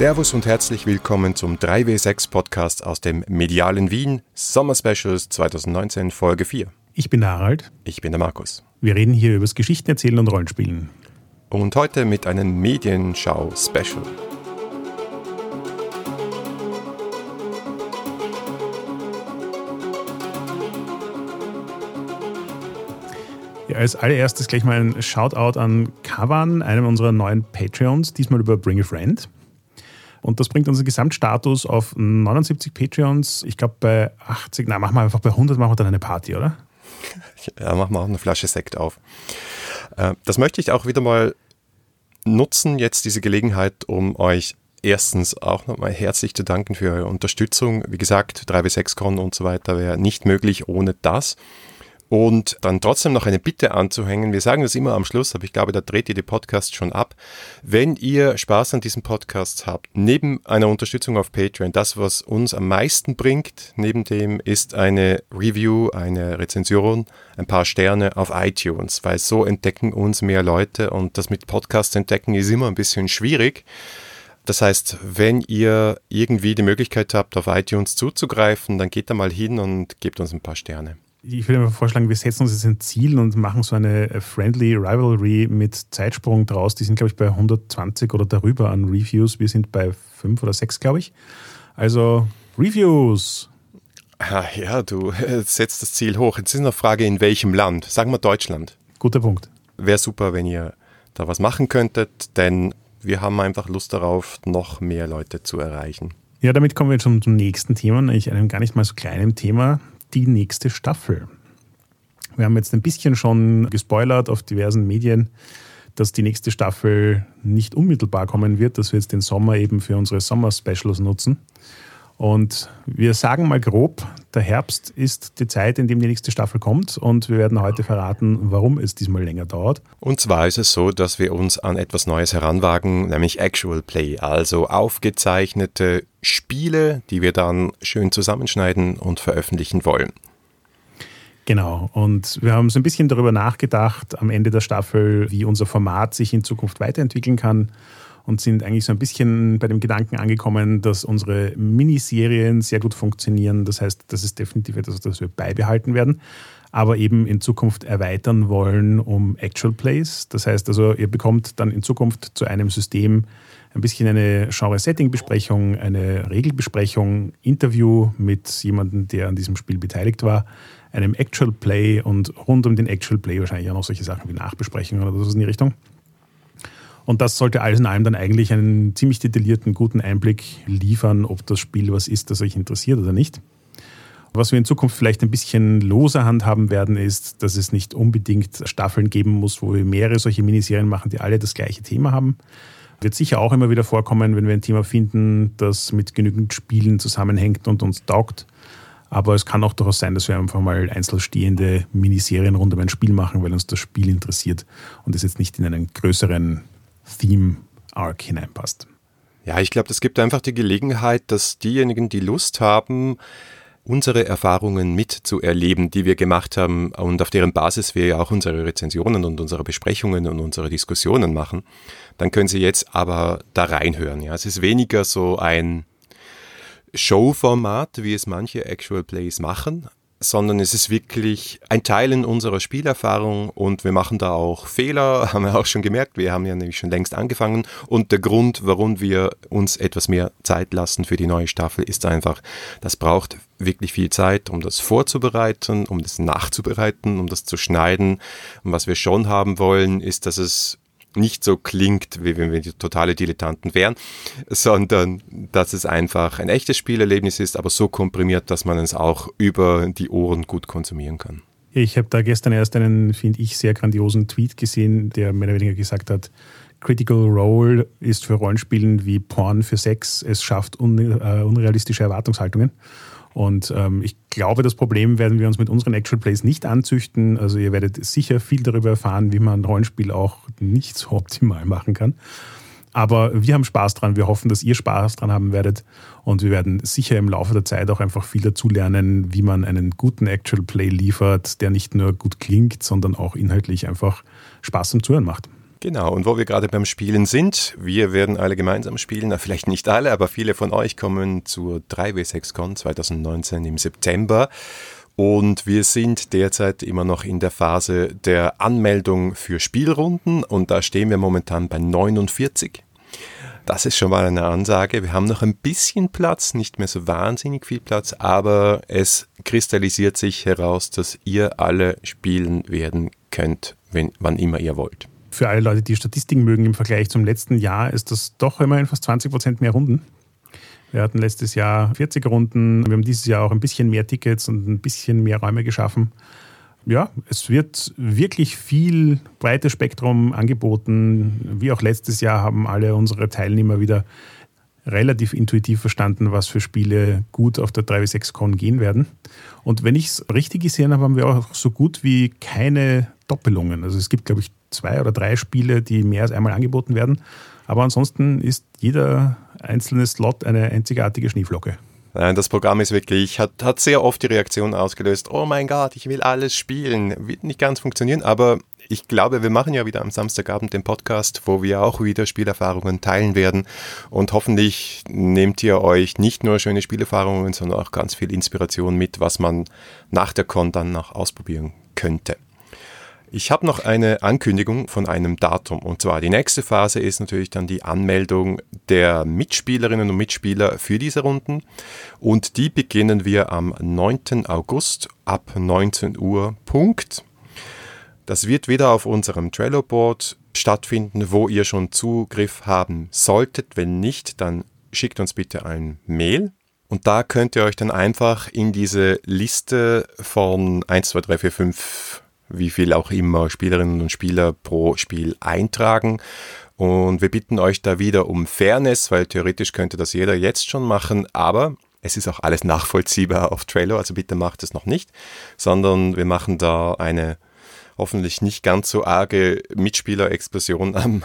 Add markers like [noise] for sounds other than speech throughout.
Servus und herzlich willkommen zum 3W6 Podcast aus dem medialen Wien Sommer Specials 2019 Folge 4. Ich bin der Harald. Ich bin der Markus. Wir reden hier über das Geschichten erzählen und Rollenspielen. Und heute mit einem Medienschau-Special. Ja, als allererstes gleich mal ein Shoutout an Kavan, einem unserer neuen Patreons, diesmal über Bring a Friend. Und das bringt unseren Gesamtstatus auf 79 Patreons. Ich glaube, bei 80, na, machen wir einfach bei 100, machen wir dann eine Party, oder? [laughs] Ja, machen wir auch eine Flasche Sekt auf. Äh, das möchte ich auch wieder mal nutzen, jetzt diese Gelegenheit, um euch erstens auch nochmal herzlich zu danken für eure Unterstützung. Wie gesagt, 3W6Con und so weiter wäre nicht möglich ohne das. Und dann trotzdem noch eine Bitte anzuhängen. Wir sagen das immer am Schluss, aber ich glaube, da dreht ihr die Podcast schon ab. Wenn ihr Spaß an diesem Podcast habt, neben einer Unterstützung auf Patreon, das, was uns am meisten bringt, neben dem ist eine Review, eine Rezension, ein paar Sterne auf iTunes, weil so entdecken uns mehr Leute und das mit Podcast entdecken ist immer ein bisschen schwierig. Das heißt, wenn ihr irgendwie die Möglichkeit habt, auf iTunes zuzugreifen, dann geht da mal hin und gebt uns ein paar Sterne ich würde mal vorschlagen, wir setzen uns jetzt ein Ziel und machen so eine äh, Friendly Rivalry mit Zeitsprung draus. Die sind, glaube ich, bei 120 oder darüber an Reviews. Wir sind bei 5 oder 6, glaube ich. Also Reviews. Ah, ja, du setzt das Ziel hoch. Jetzt ist eine Frage, in welchem Land? Sagen wir Deutschland. Guter Punkt. Wäre super, wenn ihr da was machen könntet, denn wir haben einfach Lust darauf, noch mehr Leute zu erreichen. Ja, damit kommen wir zum, zum nächsten Thema, eigentlich einem gar nicht mal so kleinen Thema die nächste Staffel. Wir haben jetzt ein bisschen schon gespoilert auf diversen Medien, dass die nächste Staffel nicht unmittelbar kommen wird, dass wir jetzt den Sommer eben für unsere Sommer-Specials nutzen. Und wir sagen mal grob, der Herbst ist die Zeit, in dem die nächste Staffel kommt und wir werden heute verraten, warum es diesmal länger dauert. Und zwar ist es so, dass wir uns an etwas Neues heranwagen, nämlich Actual Play, also aufgezeichnete Spiele, die wir dann schön zusammenschneiden und veröffentlichen wollen. Genau, und wir haben so ein bisschen darüber nachgedacht am Ende der Staffel, wie unser Format sich in Zukunft weiterentwickeln kann und sind eigentlich so ein bisschen bei dem Gedanken angekommen, dass unsere Miniserien sehr gut funktionieren. Das heißt, das ist definitiv etwas, das wir beibehalten werden, aber eben in Zukunft erweitern wollen um Actual Plays. Das heißt also, ihr bekommt dann in Zukunft zu einem System ein bisschen eine Genre-Setting-Besprechung, eine Regelbesprechung, Interview mit jemandem, der an diesem Spiel beteiligt war, einem Actual Play und rund um den Actual Play wahrscheinlich auch noch solche Sachen wie Nachbesprechungen oder so in die Richtung. Und das sollte alles in allem dann eigentlich einen ziemlich detaillierten, guten Einblick liefern, ob das Spiel was ist, das euch interessiert oder nicht. Was wir in Zukunft vielleicht ein bisschen loser handhaben werden, ist, dass es nicht unbedingt Staffeln geben muss, wo wir mehrere solche Miniserien machen, die alle das gleiche Thema haben. Wird sicher auch immer wieder vorkommen, wenn wir ein Thema finden, das mit genügend Spielen zusammenhängt und uns taugt. Aber es kann auch durchaus sein, dass wir einfach mal einzelstehende Miniserien rund um ein Spiel machen, weil uns das Spiel interessiert und es jetzt nicht in einen größeren Theme-Arc hineinpasst. Ja, ich glaube, das gibt einfach die Gelegenheit, dass diejenigen, die Lust haben, unsere Erfahrungen mitzuerleben, die wir gemacht haben und auf deren Basis wir ja auch unsere Rezensionen und unsere Besprechungen und unsere Diskussionen machen, dann können Sie jetzt aber da reinhören. Ja, es ist weniger so ein Showformat, wie es manche Actual Plays machen, sondern es ist wirklich ein Teil in unserer Spielerfahrung und wir machen da auch Fehler, [laughs] haben wir auch schon gemerkt. Wir haben ja nämlich schon längst angefangen und der Grund, warum wir uns etwas mehr Zeit lassen für die neue Staffel, ist einfach, das braucht wirklich viel Zeit, um das vorzubereiten, um das nachzubereiten, um das zu schneiden. Und was wir schon haben wollen, ist, dass es nicht so klingt, wie wenn wir totale Dilettanten wären, sondern dass es einfach ein echtes Spielerlebnis ist, aber so komprimiert, dass man es auch über die Ohren gut konsumieren kann. Ich habe da gestern erst einen, finde ich, sehr grandiosen Tweet gesehen, der mehr oder weniger gesagt hat, Critical Role ist für Rollenspielen wie Porn für Sex, es schafft un, äh, unrealistische Erwartungshaltungen. Und ähm, ich glaube, das Problem werden wir uns mit unseren Actual Plays nicht anzüchten. Also ihr werdet sicher viel darüber erfahren, wie man ein Rollenspiel auch nicht so optimal machen kann. Aber wir haben Spaß dran. Wir hoffen, dass ihr Spaß dran haben werdet. Und wir werden sicher im Laufe der Zeit auch einfach viel dazu lernen, wie man einen guten Actual Play liefert, der nicht nur gut klingt, sondern auch inhaltlich einfach Spaß zum Zuhören macht. Genau, und wo wir gerade beim Spielen sind, wir werden alle gemeinsam spielen, vielleicht nicht alle, aber viele von euch kommen zur 3W6Con 2019 im September. Und wir sind derzeit immer noch in der Phase der Anmeldung für Spielrunden und da stehen wir momentan bei 49. Das ist schon mal eine Ansage. Wir haben noch ein bisschen Platz, nicht mehr so wahnsinnig viel Platz, aber es kristallisiert sich heraus, dass ihr alle spielen werden könnt, wenn, wann immer ihr wollt für alle Leute, die Statistiken mögen, im Vergleich zum letzten Jahr ist das doch immerhin fast 20 Prozent mehr Runden. Wir hatten letztes Jahr 40 Runden. Wir haben dieses Jahr auch ein bisschen mehr Tickets und ein bisschen mehr Räume geschaffen. Ja, es wird wirklich viel breites Spektrum angeboten. Wie auch letztes Jahr haben alle unsere Teilnehmer wieder relativ intuitiv verstanden, was für Spiele gut auf der 3W6Con gehen werden. Und wenn ich es richtig gesehen habe, haben wir auch so gut wie keine Doppelungen. Also es gibt, glaube ich, zwei oder drei Spiele, die mehr als einmal angeboten werden. Aber ansonsten ist jeder einzelne Slot eine einzigartige Schneeflocke. Nein, das Programm ist wirklich, hat, hat sehr oft die Reaktion ausgelöst, oh mein Gott, ich will alles spielen. Wird nicht ganz funktionieren, aber ich glaube, wir machen ja wieder am Samstagabend den Podcast, wo wir auch wieder Spielerfahrungen teilen werden. Und hoffentlich nehmt ihr euch nicht nur schöne Spielerfahrungen, sondern auch ganz viel Inspiration mit, was man nach der Con dann noch ausprobieren könnte. Ich habe noch eine Ankündigung von einem Datum. Und zwar die nächste Phase ist natürlich dann die Anmeldung der Mitspielerinnen und Mitspieler für diese Runden. Und die beginnen wir am 9. August ab 19 Uhr. Punkt. Das wird wieder auf unserem Trello-Board stattfinden, wo ihr schon Zugriff haben solltet. Wenn nicht, dann schickt uns bitte ein Mail. Und da könnt ihr euch dann einfach in diese Liste von 1, 2, 3, 4, 5 wie viel auch immer Spielerinnen und Spieler pro Spiel eintragen. Und wir bitten euch da wieder um Fairness, weil theoretisch könnte das jeder jetzt schon machen, aber es ist auch alles nachvollziehbar auf Trello, also bitte macht es noch nicht, sondern wir machen da eine hoffentlich nicht ganz so arge Mitspielerexplosion [laughs] am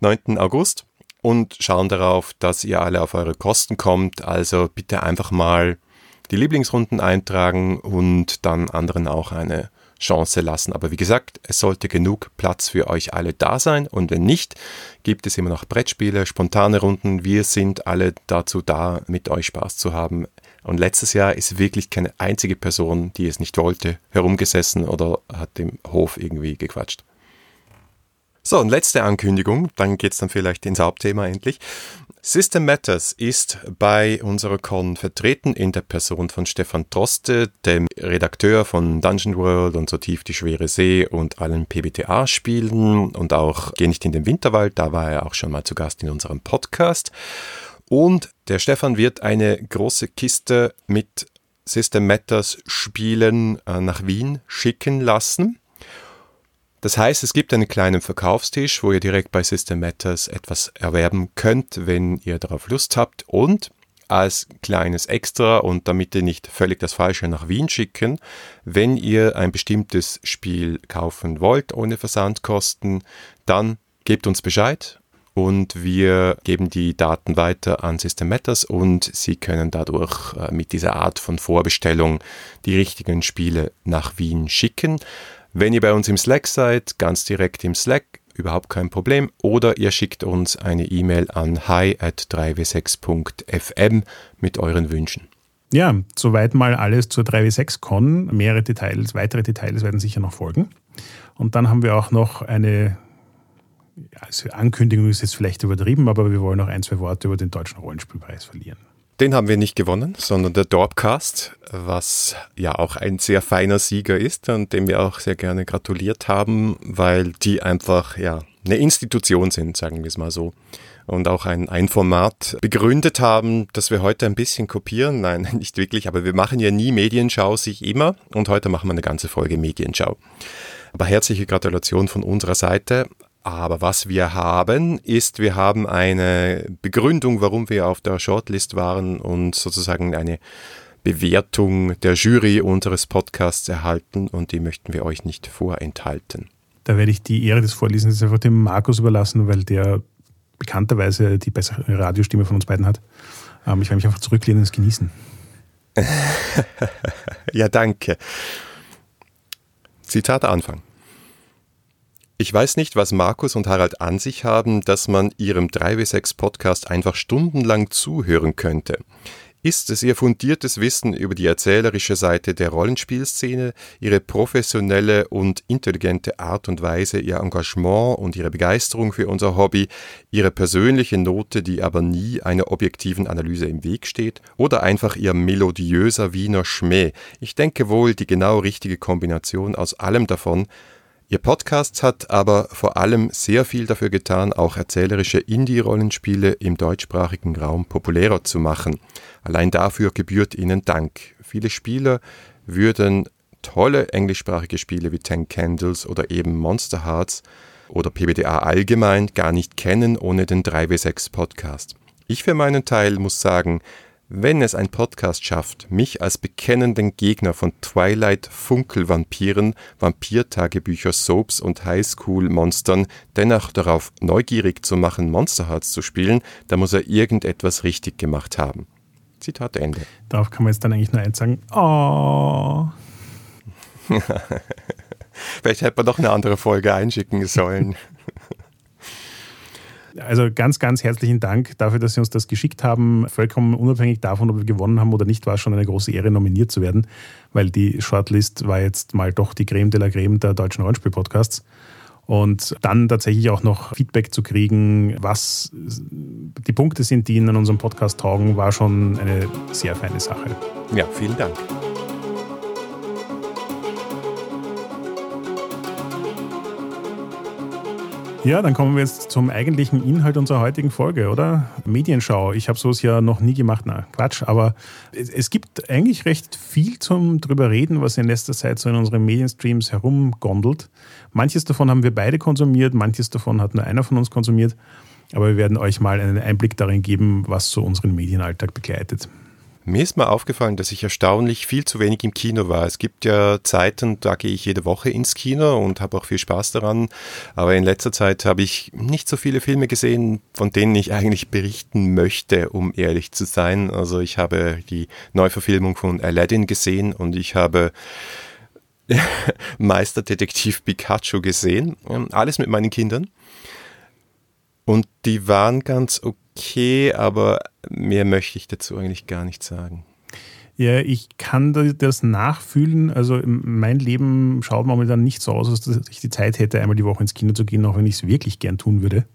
9. August und schauen darauf, dass ihr alle auf eure Kosten kommt. Also bitte einfach mal die Lieblingsrunden eintragen und dann anderen auch eine Chance lassen. Aber wie gesagt, es sollte genug Platz für euch alle da sein und wenn nicht, gibt es immer noch Brettspiele, spontane Runden. Wir sind alle dazu da, mit euch Spaß zu haben. Und letztes Jahr ist wirklich keine einzige Person, die es nicht wollte, herumgesessen oder hat im Hof irgendwie gequatscht. So, und letzte Ankündigung, dann geht es dann vielleicht ins Hauptthema endlich. System Matters ist bei unserer Con vertreten in der Person von Stefan Troste, dem Redakteur von Dungeon World und So tief die schwere See und allen PBTA-Spielen und auch Geh nicht in den Winterwald, da war er auch schon mal zu Gast in unserem Podcast. Und der Stefan wird eine große Kiste mit System Matters Spielen äh, nach Wien schicken lassen. Das heißt, es gibt einen kleinen Verkaufstisch, wo ihr direkt bei System Matters etwas erwerben könnt, wenn ihr darauf Lust habt. Und als kleines Extra und damit ihr nicht völlig das Falsche nach Wien schicken, wenn ihr ein bestimmtes Spiel kaufen wollt ohne Versandkosten, dann gebt uns Bescheid und wir geben die Daten weiter an System Matters und sie können dadurch äh, mit dieser Art von Vorbestellung die richtigen Spiele nach Wien schicken. Wenn ihr bei uns im Slack seid, ganz direkt im Slack, überhaupt kein Problem. Oder ihr schickt uns eine E-Mail an hi at 3w6.fm mit euren Wünschen. Ja, soweit mal alles zur 3W6Con. Mehrere Details, weitere Details werden sicher noch folgen. Und dann haben wir auch noch eine also Ankündigung ist jetzt vielleicht übertrieben, aber wir wollen noch ein, zwei Worte über den Deutschen Rollenspielpreis verlieren. Den haben wir nicht gewonnen, sondern der Dorpcast, was ja auch ein sehr feiner Sieger ist und dem wir auch sehr gerne gratuliert haben, weil die einfach ja eine Institution sind, sagen wir es mal so. Und auch ein, ein Format begründet haben, das wir heute ein bisschen kopieren. Nein, [laughs] nicht wirklich, aber wir machen ja nie Medienschau sich immer und heute machen wir eine ganze Folge Medienschau. Aber herzliche Gratulation von unserer Seite. Aber was wir haben, ist, wir haben eine Begründung, warum wir auf der Shortlist waren und sozusagen eine Bewertung der Jury unseres Podcasts erhalten und die möchten wir euch nicht vorenthalten. Da werde ich die Ehre des Vorlesens einfach dem Markus überlassen, weil der bekannterweise die bessere Radiostimme von uns beiden hat. Ähm, ich werde mich einfach zurücklehnen und es genießen. [laughs] ja, danke. Zitat Anfang. Ich weiß nicht, was Markus und Harald an sich haben, dass man ihrem 3W6 Podcast einfach stundenlang zuhören könnte. Ist es ihr fundiertes Wissen über die erzählerische Seite der Rollenspielszene, ihre professionelle und intelligente Art und Weise, ihr Engagement und ihre Begeisterung für unser Hobby, ihre persönliche Note, die aber nie einer objektiven Analyse im Weg steht, oder einfach ihr melodiöser Wiener Schmäh? Ich denke wohl die genau richtige Kombination aus allem davon, Ihr Podcast hat aber vor allem sehr viel dafür getan, auch erzählerische Indie-Rollenspiele im deutschsprachigen Raum populärer zu machen. Allein dafür gebührt Ihnen Dank. Viele Spieler würden tolle englischsprachige Spiele wie Ten Candles oder eben Monster Hearts oder PBDA allgemein gar nicht kennen ohne den 3W6 Podcast. Ich für meinen Teil muss sagen, wenn es ein Podcast schafft, mich als bekennenden Gegner von Twilight, Funkelvampiren, Vampirtagebücher, Soaps und Highschool-Monstern dennoch darauf neugierig zu machen, Monster Hearts zu spielen, dann muss er irgendetwas richtig gemacht haben. Zitat Ende. Darauf kann man jetzt dann eigentlich nur eins sagen. Oh. [laughs] Vielleicht hätte man doch eine andere Folge einschicken sollen. [laughs] Also ganz, ganz herzlichen Dank dafür, dass Sie uns das geschickt haben. Vollkommen unabhängig davon, ob wir gewonnen haben oder nicht, war es schon eine große Ehre, nominiert zu werden, weil die Shortlist war jetzt mal doch die Creme de la Creme der deutschen Rollenspiel-Podcasts. Und dann tatsächlich auch noch Feedback zu kriegen, was die Punkte sind, die Ihnen an unserem Podcast taugen, war schon eine sehr feine Sache. Ja, vielen Dank. Ja, dann kommen wir jetzt zum eigentlichen Inhalt unserer heutigen Folge, oder? Medienschau. Ich habe sowas ja noch nie gemacht. Na, Quatsch. Aber es, gibt eigentlich recht viel zum drüber reden, was in letzter Zeit so in unseren Medienstreams herumgondelt. Manches davon haben wir beide konsumiert, manches davon hat nur einer von uns konsumiert. Aber wir werden euch mal einen Einblick darin geben, was so unseren Medienalltag begleitet. Mir ist mal aufgefallen, dass ich erstaunlich viel zu wenig im Kino war. Es gibt ja Zeiten, da gehe ich jede Woche ins Kino und habe auch viel Spaß daran. Aber in letzter Zeit habe ich nicht so viele Filme gesehen, von denen ich eigentlich berichten möchte, um ehrlich zu sein. Also ich habe die Neuverfilmung von Aladdin gesehen und ich habe [laughs] Meisterdetektiv Pikachu gesehen. Alles mit meinen Kindern. Und die waren ganz okay okay, aber mehr möchte ich dazu eigentlich gar nicht sagen. Ja, ich kann das nachfühlen. Also mein Leben schaut momentan nicht so aus, dass ich die Zeit hätte, einmal die Woche ins Kino zu gehen, auch wenn ich es wirklich gern tun würde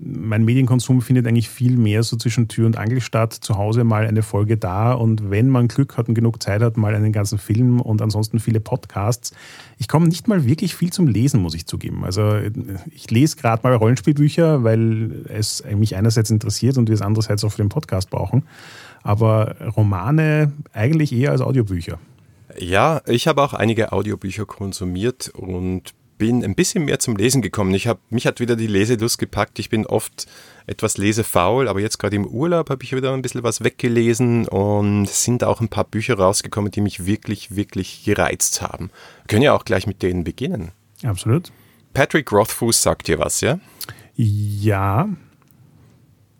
mein Medienkonsum findet eigentlich viel mehr so zwischen Tür und Angel statt. Zu Hause mal eine Folge da und wenn man Glück hat und genug Zeit hat, mal einen ganzen Film und ansonsten viele Podcasts. Ich komme nicht mal wirklich viel zum Lesen, muss ich zugeben. Also ich lese gerade mal Rollenspielbücher, weil es mich einerseits interessiert und wir es andererseits auch für den Podcast brauchen. Aber Romane eigentlich eher als Audiobücher. Ja, ich habe auch einige Audiobücher konsumiert und bin ein bisschen mehr zum Lesen gekommen. Ich hab, mich hat wieder die Leselust gepackt. Ich bin oft etwas lesefaul, aber jetzt gerade im Urlaub habe ich wieder ein bisschen was weggelesen und sind auch ein paar Bücher rausgekommen, die mich wirklich, wirklich gereizt haben. Wir können ja auch gleich mit denen beginnen. Absolut. Patrick Rothfuss sagt dir was, ja? Ja.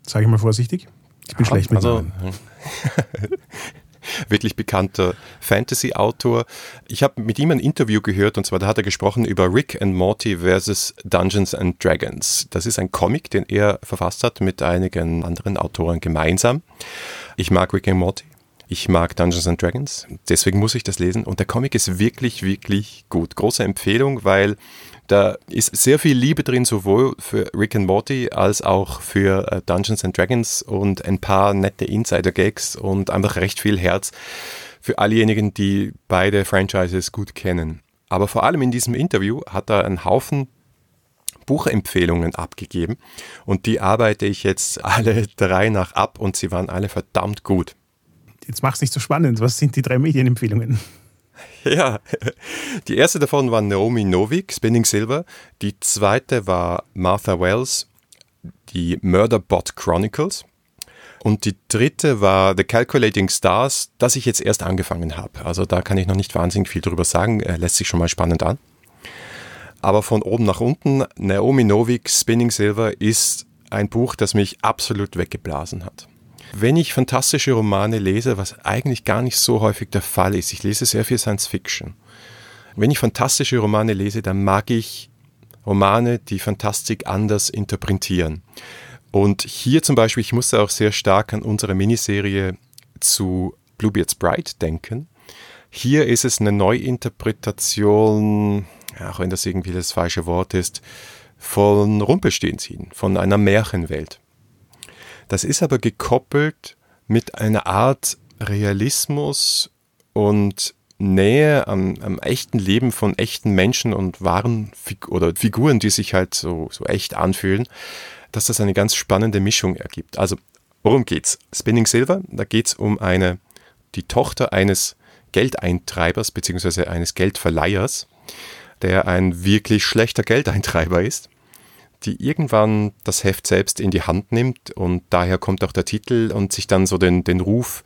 Sage ich mal vorsichtig. Ich bin ja, schlecht mit also, [laughs] wirklich bekannter Fantasy-Autor. Ich habe mit ihm ein Interview gehört und zwar da hat er gesprochen über Rick and Morty versus Dungeons and Dragons. Das ist ein Comic, den er verfasst hat mit einigen anderen Autoren gemeinsam. Ich mag Rick and Morty. Ich mag Dungeons and Dragons, deswegen muss ich das lesen. Und der Comic ist wirklich, wirklich gut. Große Empfehlung, weil da ist sehr viel Liebe drin, sowohl für Rick and Morty als auch für äh, Dungeons and Dragons und ein paar nette Insider-Gags und einfach recht viel Herz für allejenigen, die beide Franchises gut kennen. Aber vor allem in diesem Interview hat er einen Haufen Buchempfehlungen abgegeben und die arbeite ich jetzt [laughs] alle drei nach ab und sie waren alle verdammt gut. Jetzt mach's nicht so spannend. Was sind die drei Medienempfehlungen? [laughs] Ja, die erste davon war Naomi Novik, Spinning Silver. Die zweite war Martha Wells, die Murderbot Chronicles. Und die dritte war The Calculating Stars, das ich jetzt erst angefangen habe. Also da kann ich noch nicht wahnsinnig viel drüber sagen, er lässt sich schon mal spannend an. Aber von oben nach unten, Naomi Novik, Spinning Silver ist ein Buch, das mich absolut weggeblasen hat. Wenn ich fantastische Romane lese, was eigentlich gar nicht so häufig der Fall ist, ich lese sehr viel Science Fiction. Wenn ich fantastische Romane lese, dann mag ich Romane, die Fantastik anders interpretieren. Und hier zum Beispiel, ich musste auch sehr stark an unsere Miniserie zu Bluebeard's Bride denken. Hier ist es eine Neuinterpretation, auch wenn das irgendwie das falsche Wort ist, von Rumpelstilzchen, von einer Märchenwelt. Das ist aber gekoppelt mit einer Art Realismus und Nähe am, am, echten Leben von echten Menschen und wahren Fig oder Figuren, die sich halt so, so echt anfühlen, dass das eine ganz spannende Mischung ergibt. Also, worum geht's? Spinning Silver, da geht's um eine, die Tochter eines Geldeintreibers bzw. eines Geldverleihers, der ein wirklich schlechter Geldeintreiber ist, die irgendwann das Heft selbst in die Hand nimmt und daher kommt auch der Titel und sich dann so den, den Ruf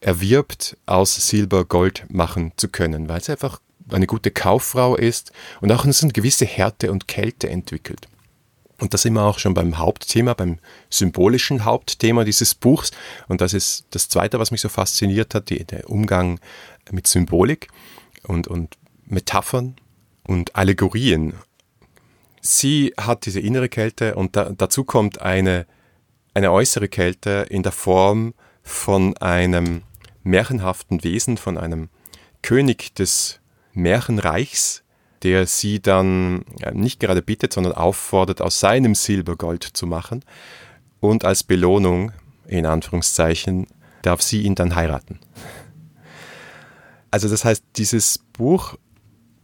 erwirbt, aus Silber Gold machen zu können, weil sie einfach eine gute Kauffrau ist und auch eine gewisse Härte und Kälte entwickelt. Und das sind wir auch schon beim Hauptthema, beim symbolischen Hauptthema dieses Buchs. Und das ist das Zweite, was mich so fasziniert hat, die, der Umgang mit Symbolik und, und Metaphern und Allegorien. Sie hat diese innere Kälte und da, dazu kommt eine, eine äußere Kälte in der Form von einem märchenhaften Wesen, von einem König des Märchenreichs, der sie dann nicht gerade bittet, sondern auffordert, aus seinem Silber Gold zu machen. Und als Belohnung, in Anführungszeichen, darf sie ihn dann heiraten. Also das heißt, dieses Buch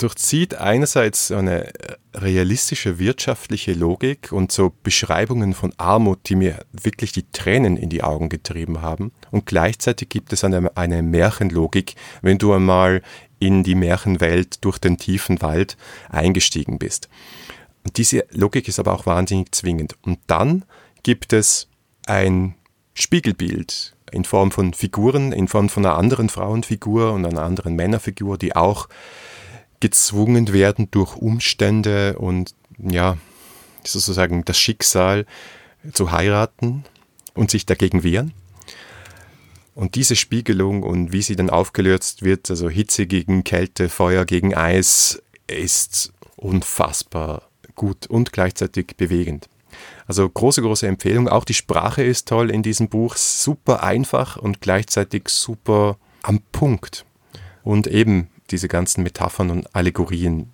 durchzieht einerseits eine realistische wirtschaftliche Logik und so Beschreibungen von Armut, die mir wirklich die Tränen in die Augen getrieben haben. Und gleichzeitig gibt es eine, eine Märchenlogik, wenn du einmal in die Märchenwelt durch den tiefen Wald eingestiegen bist. Und diese Logik ist aber auch wahnsinnig zwingend. Und dann gibt es ein Spiegelbild in Form von Figuren, in Form von einer anderen Frauenfigur und einer anderen Männerfigur, die auch gezwungen werden durch Umstände und ja, sozusagen das Schicksal zu heiraten und sich dagegen wehren. Und diese Spiegelung und wie sie dann aufgelöst wird, also Hitze gegen Kälte, Feuer gegen Eis, ist unfassbar gut und gleichzeitig bewegend. Also große, große Empfehlung. Auch die Sprache ist toll in diesem Buch, super einfach und gleichzeitig super am Punkt. Und eben diese ganzen Metaphern und Allegorien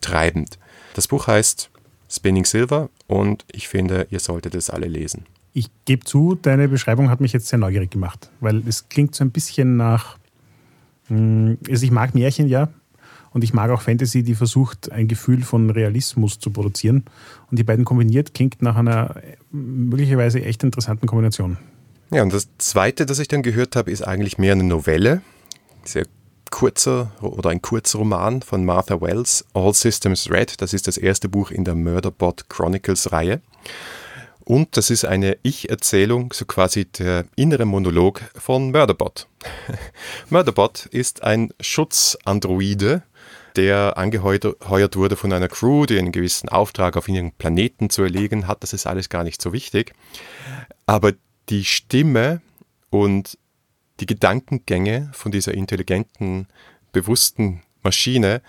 treibend. Das Buch heißt Spinning Silver und ich finde, ihr solltet es alle lesen. Ich gebe zu, deine Beschreibung hat mich jetzt sehr neugierig gemacht, weil es klingt so ein bisschen nach, hm, also ich mag Märchen ja und ich mag auch Fantasy, die versucht, ein Gefühl von Realismus zu produzieren. Und die beiden kombiniert klingt nach einer möglicherweise echt interessanten Kombination. Ja, und das Zweite, das ich dann gehört habe, ist eigentlich mehr eine Novelle, sehr kurzer oder ein Kurzroman von Martha Wells, All Systems Red. Das ist das erste Buch in der Murderbot Chronicles Reihe. Und das ist eine Ich-Erzählung, so quasi der innere Monolog von Murderbot. [laughs] Murderbot ist ein Schutzandroide, der angeheuert wurde von einer Crew, die einen gewissen Auftrag auf ihren Planeten zu erlegen hat. Das ist alles gar nicht so wichtig. Aber die Stimme und die Gedankengänge von dieser intelligenten, bewussten Maschine,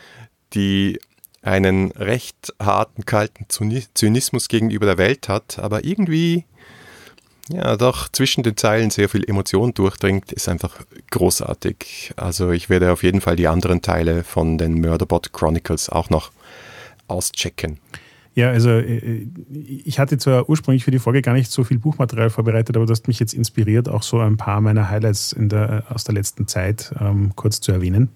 die einen recht harten, kalten Zynismus gegenüber der Welt hat, aber irgendwie ja doch zwischen den Zeilen sehr viel Emotion durchdringt, ist einfach großartig. Also ich werde auf jeden Fall die anderen Teile von den Murderbot Chronicles auch noch auschecken. Ja, also äh, ich hatte zwar ursprünglich für die Folge gar nicht so viel Buchmaterial vorbereitet, aber du hast mich jetzt inspiriert, auch so ein paar meiner Highlights der, aus der letzten Zeit ähm, kurz zu erwähnen.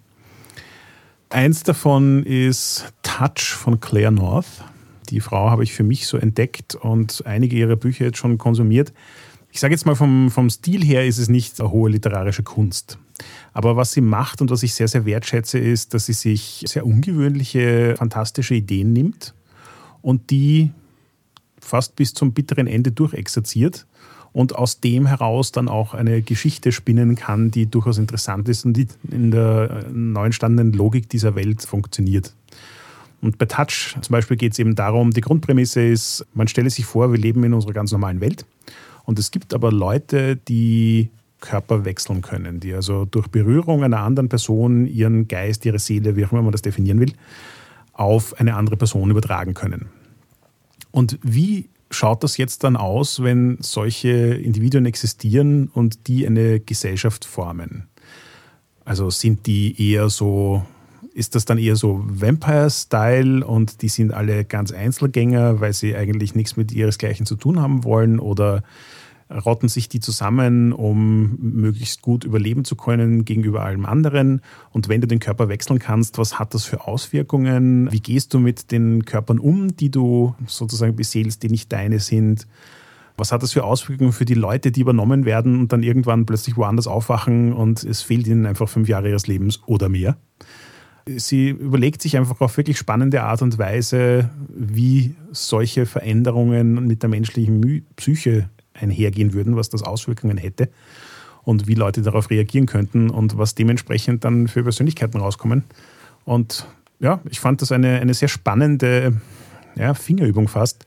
Eins davon ist Touch von Claire North. Die Frau habe ich für mich so entdeckt und einige ihrer Bücher jetzt schon konsumiert. Ich sage jetzt mal, vom, vom Stil her ist es nicht eine hohe literarische Kunst. Aber was sie macht und was ich sehr, sehr wertschätze, ist, dass sie sich sehr ungewöhnliche, fantastische Ideen nimmt und die fast bis zum bitteren Ende durchexerziert und aus dem heraus dann auch eine Geschichte spinnen kann, die durchaus interessant ist und die in der neu entstandenen Logik dieser Welt funktioniert. Und bei Touch zum Beispiel geht es eben darum, die Grundprämisse ist, man stelle sich vor, wir leben in unserer ganz normalen Welt und es gibt aber Leute, die Körper wechseln können, die also durch Berührung einer anderen Person ihren Geist, ihre Seele, wie auch immer man das definieren will, auf eine andere Person übertragen können. Und wie schaut das jetzt dann aus, wenn solche Individuen existieren und die eine Gesellschaft formen? Also sind die eher so, ist das dann eher so Vampire-Style und die sind alle ganz Einzelgänger, weil sie eigentlich nichts mit ihresgleichen zu tun haben wollen? Oder rotten sich die zusammen, um möglichst gut überleben zu können gegenüber allem anderen. Und wenn du den Körper wechseln kannst, was hat das für Auswirkungen? Wie gehst du mit den Körpern um, die du sozusagen beseelst, die nicht deine sind? Was hat das für Auswirkungen für die Leute, die übernommen werden und dann irgendwann plötzlich woanders aufwachen und es fehlt ihnen einfach fünf Jahre ihres Lebens oder mehr? Sie überlegt sich einfach auf wirklich spannende Art und Weise, wie solche Veränderungen mit der menschlichen Psyche einhergehen würden, was das Auswirkungen hätte und wie Leute darauf reagieren könnten und was dementsprechend dann für Persönlichkeiten rauskommen. Und ja, ich fand das eine, eine sehr spannende ja, Fingerübung fast,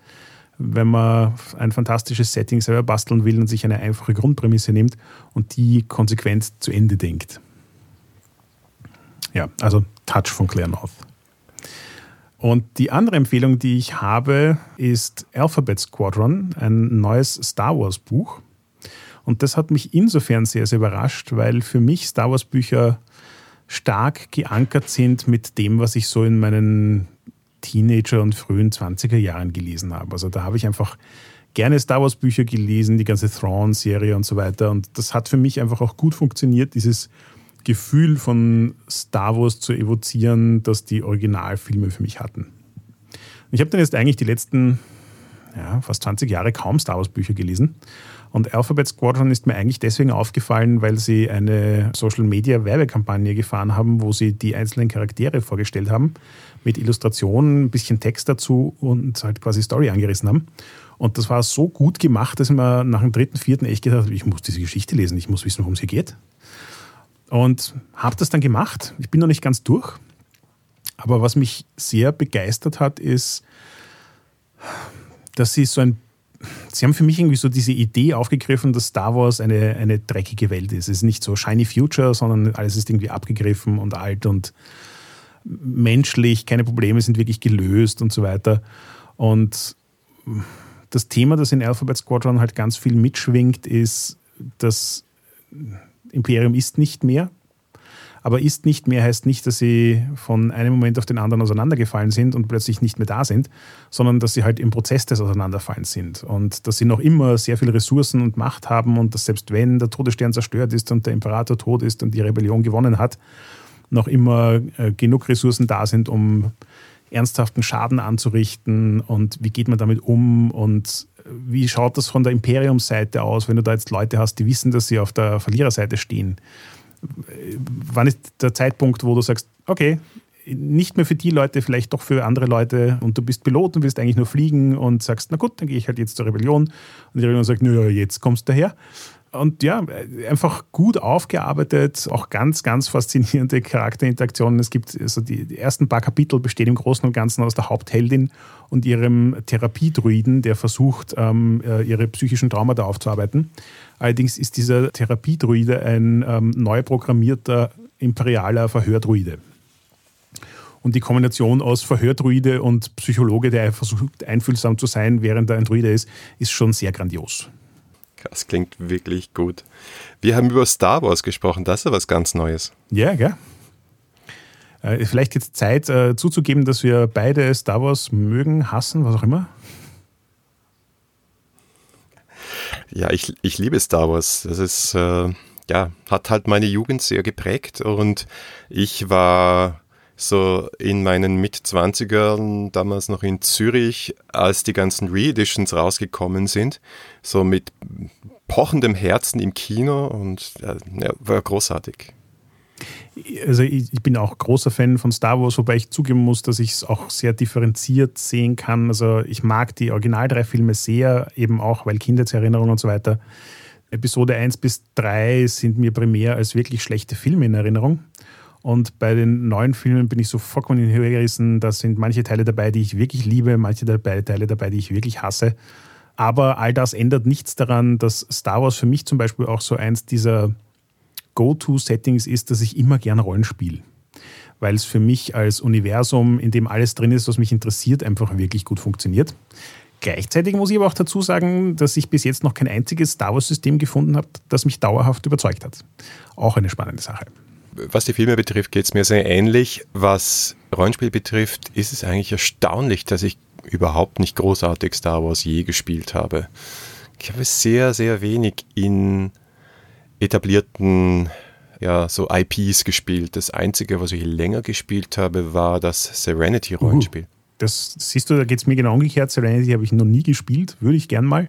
wenn man ein fantastisches Setting selber basteln will und sich eine einfache Grundprämisse nimmt und die konsequent zu Ende denkt. Ja, also Touch von Claire North. Und die andere Empfehlung, die ich habe, ist Alphabet Squadron, ein neues Star Wars Buch. Und das hat mich insofern sehr, sehr überrascht, weil für mich Star Wars Bücher stark geankert sind mit dem, was ich so in meinen Teenager- und frühen 20er Jahren gelesen habe. Also da habe ich einfach gerne Star Wars Bücher gelesen, die ganze Thrawn-Serie und so weiter. Und das hat für mich einfach auch gut funktioniert, dieses Gefühl von Star Wars zu evozieren, das die Originalfilme für mich hatten. Ich habe dann jetzt eigentlich die letzten ja, fast 20 Jahre kaum Star Wars Bücher gelesen. Und Alphabet Squadron ist mir eigentlich deswegen aufgefallen, weil sie eine Social Media Werbekampagne gefahren haben, wo sie die einzelnen Charaktere vorgestellt haben, mit Illustrationen, ein bisschen Text dazu und halt quasi Story angerissen haben. Und das war so gut gemacht, dass ich mir nach dem dritten, vierten echt gedacht habe, ich muss diese Geschichte lesen, ich muss wissen, worum es hier geht. Und habe das dann gemacht. Ich bin noch nicht ganz durch. Aber was mich sehr begeistert hat, ist, dass sie so ein. Sie haben für mich irgendwie so diese Idee aufgegriffen, dass Star Wars eine, eine dreckige Welt ist. Es ist nicht so shiny future, sondern alles ist irgendwie abgegriffen und alt und menschlich, keine Probleme sind wirklich gelöst und so weiter. Und das Thema, das in Alphabet Squadron halt ganz viel mitschwingt, ist, dass Imperium ist nicht mehr. Aber ist nicht mehr heißt nicht, dass sie von einem Moment auf den anderen auseinandergefallen sind und plötzlich nicht mehr da sind, sondern dass sie halt im Prozess des Auseinanderfallens sind und dass sie noch immer sehr viele Ressourcen und Macht haben und dass selbst wenn der Todesstern zerstört ist und der Imperator tot ist und die Rebellion gewonnen hat, noch immer äh, genug Ressourcen da sind, um ernsthaften Schaden anzurichten und wie geht man damit um und wie schaut das von der Imperiumsseite aus, wenn du da jetzt Leute hast, die wissen, dass sie auf der Verliererseite stehen? Wann ist der Zeitpunkt, wo du sagst, okay, nicht mehr für die Leute, vielleicht doch für andere Leute und du bist Pilot und willst eigentlich nur fliegen und sagst, na gut, dann gehe ich halt jetzt zur Rebellion und die Rebellion sagt, naja, jetzt kommst du daher und ja, einfach gut aufgearbeitet, auch ganz, ganz faszinierende Charakterinteraktionen. Es gibt also die, die, ersten paar Kapitel bestehen im Großen und Ganzen aus der Hauptheldin und ihrem Therapiedruiden, der versucht, ähm, äh, ihre psychischen Traumata aufzuarbeiten. Allerdings ist dieser Therapiedruide ein ähm, neu programmierter imperialer Verhördruide. Und die Kombination aus Verhördruide und Psychologe, der versucht, einfühlsam zu sein, während er ein Druide ist, ist schon sehr grandios. Das klingt wirklich gut. Wir haben über Star Wars gesprochen, das ist ja was ganz Neues. Ja, gell? Äh, vielleicht jetzt Zeit äh, zuzugeben, dass wir beide Star Wars mögen, hassen, was auch immer. Ja, ich, ich liebe Star Wars. Das ist, äh, ja, hat halt meine Jugend sehr geprägt und ich war so in meinen Mitzwanzigern, damals noch in Zürich, als die ganzen Reeditions rausgekommen sind, so mit pochendem Herzen im Kino und ja, war großartig. Also ich, ich bin auch großer Fan von Star Wars, wobei ich zugeben muss, dass ich es auch sehr differenziert sehen kann. Also ich mag die Original drei Filme sehr, eben auch weil Kindheitserinnerungen und so weiter. Episode 1 bis 3 sind mir primär als wirklich schlechte Filme in Erinnerung. Und bei den neuen Filmen bin ich so vollkommen hinhergerissen. Da sind manche Teile dabei, die ich wirklich liebe, manche Teile dabei, die ich wirklich hasse. Aber all das ändert nichts daran, dass Star Wars für mich zum Beispiel auch so eins dieser Go-To-Settings ist, dass ich immer gerne Rollen spiele. weil es für mich als Universum, in dem alles drin ist, was mich interessiert, einfach wirklich gut funktioniert. Gleichzeitig muss ich aber auch dazu sagen, dass ich bis jetzt noch kein einziges Star Wars-System gefunden habe, das mich dauerhaft überzeugt hat. Auch eine spannende Sache. Was die Filme betrifft, geht es mir sehr ähnlich. Was Rollenspiel betrifft, ist es eigentlich erstaunlich, dass ich überhaupt nicht großartig Star Wars je gespielt habe. Ich habe sehr, sehr wenig in etablierten ja, so IPs gespielt. Das Einzige, was ich länger gespielt habe, war das Serenity-Rollenspiel. Uh, das siehst du, da geht es mir genau umgekehrt. Serenity habe ich noch nie gespielt, würde ich gern mal.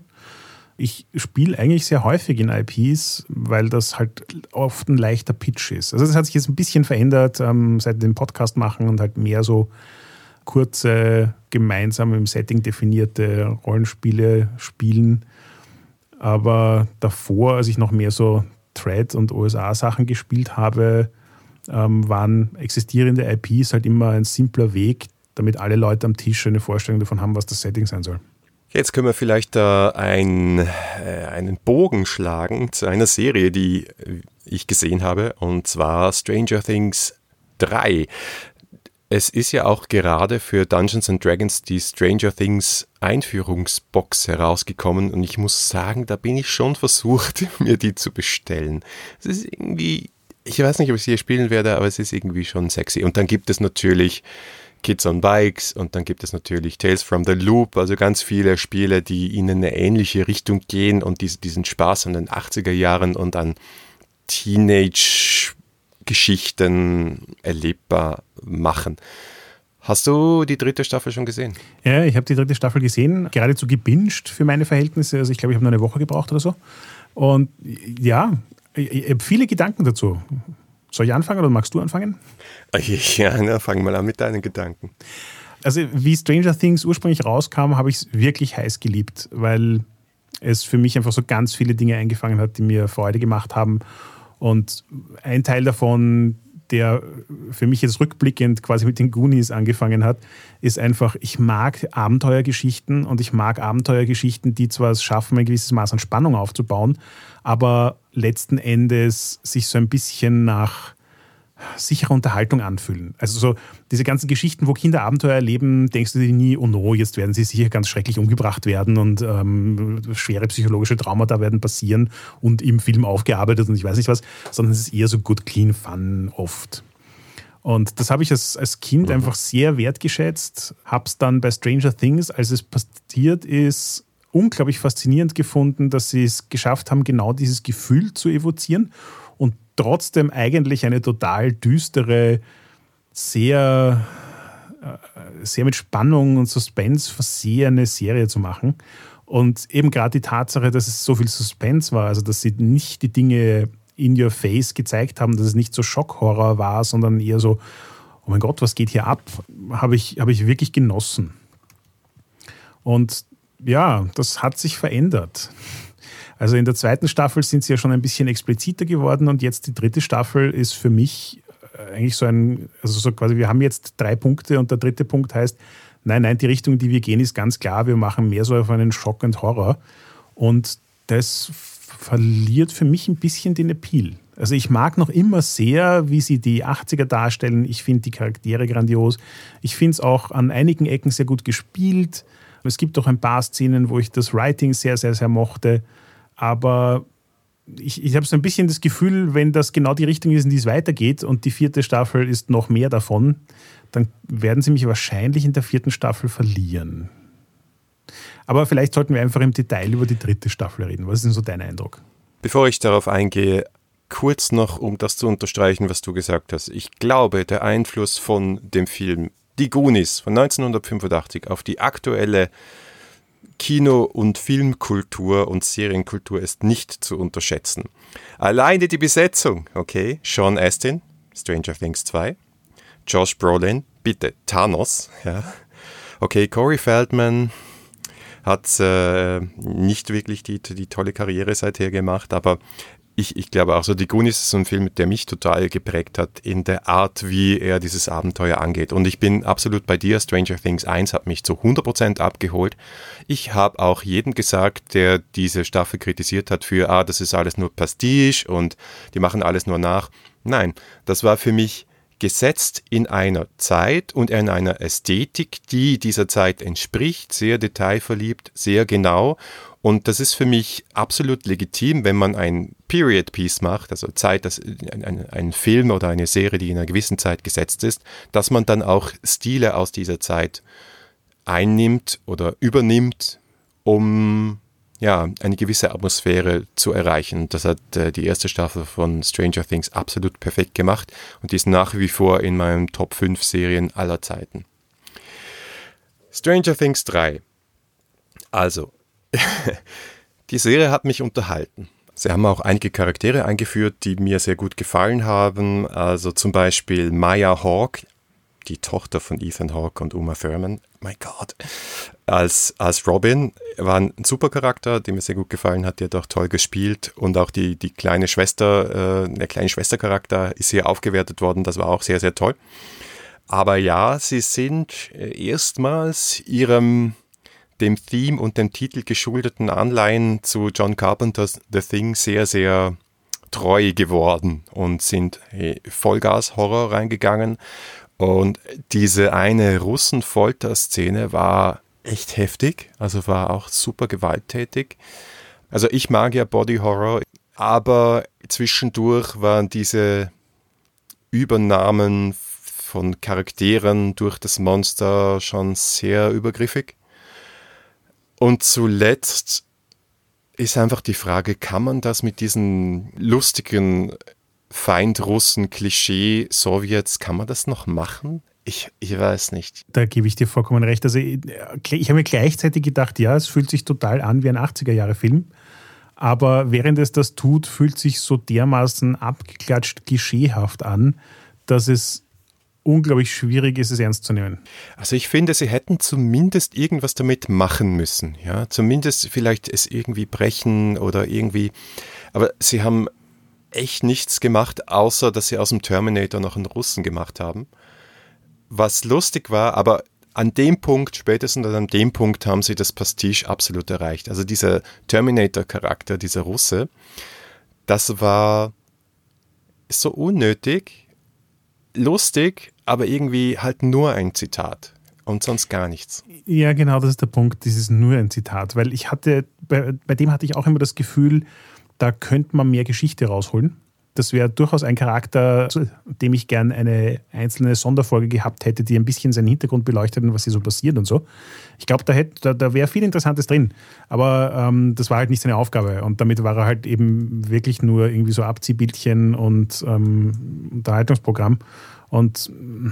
Ich spiele eigentlich sehr häufig in IPs, weil das halt oft ein leichter Pitch ist. Also das hat sich jetzt ein bisschen verändert, ähm, seit dem Podcast machen und halt mehr so kurze, gemeinsam im Setting definierte Rollenspiele spielen. Aber davor, als ich noch mehr so Thread und OSA-Sachen gespielt habe, ähm, waren existierende IPs halt immer ein simpler Weg, damit alle Leute am Tisch eine Vorstellung davon haben, was das Setting sein soll. Jetzt können wir vielleicht da ein, äh, einen Bogen schlagen zu einer Serie, die ich gesehen habe, und zwar Stranger Things 3. Es ist ja auch gerade für Dungeons and Dragons die Stranger Things Einführungsbox herausgekommen und ich muss sagen, da bin ich schon versucht, [laughs] mir die zu bestellen. Es ist irgendwie, ich weiß nicht, ob ich sie hier spielen werde, aber es ist irgendwie schon sexy. Und dann gibt es natürlich Kids on Bikes und dann gibt es natürlich Tales from the Loop, also ganz viele Spiele, die in eine ähnliche Richtung gehen und diesen Spaß an den 80er Jahren und an Teenage Geschichten erlebbar machen. Hast du die dritte Staffel schon gesehen? Ja, ich habe die dritte Staffel gesehen, geradezu gebinged für meine Verhältnisse. Also ich glaube, ich habe nur eine Woche gebraucht oder so. Und ja, ich habe viele Gedanken dazu. Soll ich anfangen oder magst du anfangen? [laughs] Ja, na, fang mal an mit deinen Gedanken. Also wie Stranger Things ursprünglich rauskam, habe ich es wirklich heiß geliebt, weil es für mich einfach so ganz viele Dinge eingefangen hat, die mir Freude gemacht haben. Und ein Teil davon, der für mich jetzt rückblickend quasi mit den Goonies angefangen hat, ist einfach, ich mag Abenteuergeschichten und ich mag Abenteuergeschichten, die zwar es schaffen, ein gewisses Maß an Spannung aufzubauen, aber letzten Endes sich so ein bisschen nach sichere Unterhaltung anfühlen. Also so diese ganzen Geschichten, wo Kinder Abenteuer erleben, denkst du dir nie, oh no, jetzt werden sie sicher ganz schrecklich umgebracht werden und ähm, schwere psychologische Traumata werden passieren und im Film aufgearbeitet und ich weiß nicht was, sondern es ist eher so good, clean fun oft. Und das habe ich als, als Kind mhm. einfach sehr wertgeschätzt, habe es dann bei Stranger Things, als es passiert ist, unglaublich faszinierend gefunden, dass sie es geschafft haben, genau dieses Gefühl zu evozieren trotzdem eigentlich eine total düstere, sehr, äh, sehr mit Spannung und Suspense versehene Serie zu machen. Und eben gerade die Tatsache, dass es so viel Suspense war, also dass sie nicht die Dinge in your face gezeigt haben, dass es nicht so Schockhorror war, sondern eher so, oh mein Gott, was geht hier ab, habe ich, hab ich wirklich genossen. Und ja, das hat sich verändert. Also in der zweiten Staffel sind sie ja schon ein bisschen expliziter geworden und jetzt die dritte Staffel ist für mich äh, eigentlich so ein, also so quasi, wir haben jetzt drei Punkte und der dritte Punkt heißt, nein, nein, die Richtung, die wir gehen, ist ganz klar, wir machen mehr so auf einen Schock und Horror. Und das verliert für mich ein bisschen den Appeal. Also ich mag noch immer sehr, wie sie die 80er darstellen. Ich finde die Charaktere grandios. Ich finde es auch an einigen Ecken sehr gut gespielt. Es gibt auch ein paar Szenen, wo ich das Writing sehr, sehr, sehr mochte. Aber ich, ich habe so ein bisschen das Gefühl, wenn das genau die Richtung ist, in die es weitergeht und die vierte Staffel ist noch mehr davon, dann werden sie mich wahrscheinlich in der vierten Staffel verlieren. Aber vielleicht sollten wir einfach im Detail über die dritte Staffel reden. Was ist denn so dein Eindruck? Bevor ich darauf eingehe, kurz noch, um das zu unterstreichen, was du gesagt hast. Ich glaube, der Einfluss von dem Film Die Goonies von 1985 auf die aktuelle Kino- und Filmkultur und Serienkultur ist nicht zu unterschätzen. Alleine die Besetzung, okay, Sean Astin, Stranger Things 2, Josh Brolin, bitte, Thanos, ja. Okay, Corey Feldman hat äh, nicht wirklich die, die tolle Karriere seither gemacht, aber ich, ich glaube auch so, die Goonies ist so ein Film, der mich total geprägt hat in der Art, wie er dieses Abenteuer angeht. Und ich bin absolut bei dir. Stranger Things 1 hat mich zu 100% abgeholt. Ich habe auch jedem gesagt, der diese Staffel kritisiert hat für, ah, das ist alles nur Pastiche und die machen alles nur nach. Nein, das war für mich gesetzt in einer Zeit und in einer Ästhetik, die dieser Zeit entspricht, sehr detailverliebt, sehr genau. Und das ist für mich absolut legitim, wenn man ein Period Piece macht, also Zeit, das, ein, ein, ein Film oder eine Serie, die in einer gewissen Zeit gesetzt ist, dass man dann auch Stile aus dieser Zeit einnimmt oder übernimmt, um ja, eine gewisse Atmosphäre zu erreichen. Das hat äh, die erste Staffel von Stranger Things absolut perfekt gemacht und die ist nach wie vor in meinen Top 5 Serien aller Zeiten. Stranger Things 3. Also, [laughs] die Serie hat mich unterhalten. Sie haben auch einige Charaktere eingeführt, die mir sehr gut gefallen haben. Also zum Beispiel Maya Hawke, die Tochter von Ethan Hawke und Uma Thurman. Mein Gott. Als, als Robin war ein super Charakter, der mir sehr gut gefallen hat. Die hat auch toll gespielt. Und auch die, die kleine Schwester, äh, der kleine Schwestercharakter ist hier aufgewertet worden. Das war auch sehr, sehr toll. Aber ja, sie sind äh, erstmals ihrem dem Theme und dem Titel geschuldeten Anleihen zu John Carpenters The Thing sehr, sehr treu geworden und sind Vollgas-Horror reingegangen und diese eine Russen-Folter-Szene war echt heftig, also war auch super gewalttätig. Also ich mag ja Body Horror, aber zwischendurch waren diese Übernahmen von Charakteren durch das Monster schon sehr übergriffig. Und zuletzt ist einfach die Frage, kann man das mit diesen lustigen Feindrussen, Klischee, Sowjets, kann man das noch machen? Ich, ich weiß nicht. Da gebe ich dir vollkommen recht. Also ich, ich habe mir gleichzeitig gedacht, ja, es fühlt sich total an wie ein 80er-Jahre-Film. Aber während es das tut, fühlt sich so dermaßen abgeklatscht klischeehaft an, dass es unglaublich schwierig ist, es ernst zu nehmen. Also ich finde, sie hätten zumindest irgendwas damit machen müssen. Ja, zumindest vielleicht es irgendwie brechen oder irgendwie. Aber sie haben echt nichts gemacht, außer dass sie aus dem Terminator noch einen Russen gemacht haben. Was lustig war, aber an dem Punkt, spätestens an dem Punkt haben sie das Pastiche absolut erreicht. Also dieser Terminator-Charakter, dieser Russe, das war so unnötig, lustig, aber irgendwie halt nur ein Zitat und sonst gar nichts. Ja, genau, das ist der Punkt. Das ist nur ein Zitat, weil ich hatte, bei, bei dem hatte ich auch immer das Gefühl, da könnte man mehr Geschichte rausholen. Das wäre durchaus ein Charakter, dem ich gern eine einzelne Sonderfolge gehabt hätte, die ein bisschen seinen Hintergrund beleuchtet und was hier so passiert und so. Ich glaube, da, da, da wäre viel Interessantes drin. Aber ähm, das war halt nicht seine Aufgabe. Und damit war er halt eben wirklich nur irgendwie so Abziehbildchen und ähm, Unterhaltungsprogramm. Und mm,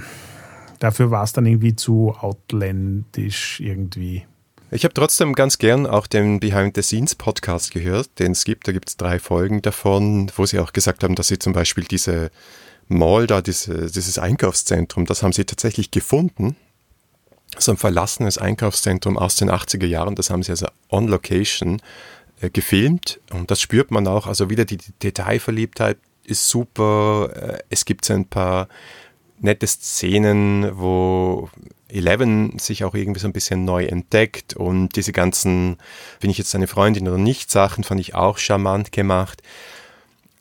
dafür war es dann irgendwie zu autländisch irgendwie. Ich habe trotzdem ganz gern auch den Behind-the-Scenes-Podcast gehört, den es gibt. Da gibt es drei Folgen davon, wo sie auch gesagt haben, dass sie zum Beispiel diese Mall da, diese, dieses Einkaufszentrum, das haben sie tatsächlich gefunden. So ein verlassenes Einkaufszentrum aus den 80er Jahren, das haben sie also on Location äh, gefilmt und das spürt man auch. Also wieder die Detailverliebtheit ist super. Äh, es gibt ein paar nette Szenen, wo Eleven sich auch irgendwie so ein bisschen neu entdeckt und diese ganzen, bin ich jetzt eine Freundin oder nicht, Sachen fand ich auch charmant gemacht.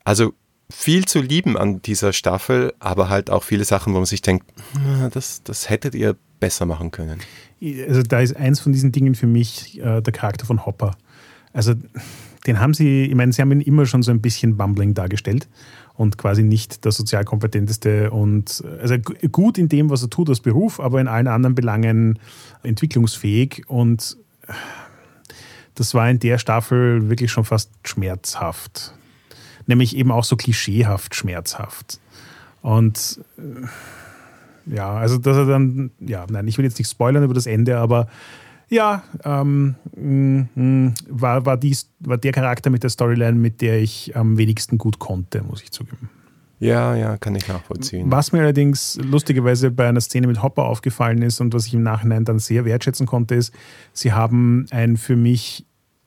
Also viel zu lieben an dieser Staffel, aber halt auch viele Sachen, wo man sich denkt, das, das hättet ihr besser machen können. Also da ist eins von diesen Dingen für mich äh, der Charakter von Hopper. Also den haben sie, ich meine, sie haben ihn immer schon so ein bisschen bumbling dargestellt und quasi nicht der sozial kompetenteste und also gut in dem, was er tut als Beruf, aber in allen anderen Belangen entwicklungsfähig und das war in der Staffel wirklich schon fast schmerzhaft. Nämlich eben auch so klischeehaft schmerzhaft. Und ja, also dass er dann, ja, nein, ich will jetzt nicht spoilern über das Ende, aber ja, ähm, mh, mm, mm, war, war, dies, war der Charakter mit der Storyline, mit der ich am wenigsten gut konnte, muss ich zugeben. Ja, ja, kann ich nachvollziehen. Was mir allerdings lustigerweise bei einer Szene mit Hopper aufgefallen ist und was ich im Nachhinein dann sehr wertschätzen konnte, ist, sie haben ein für mich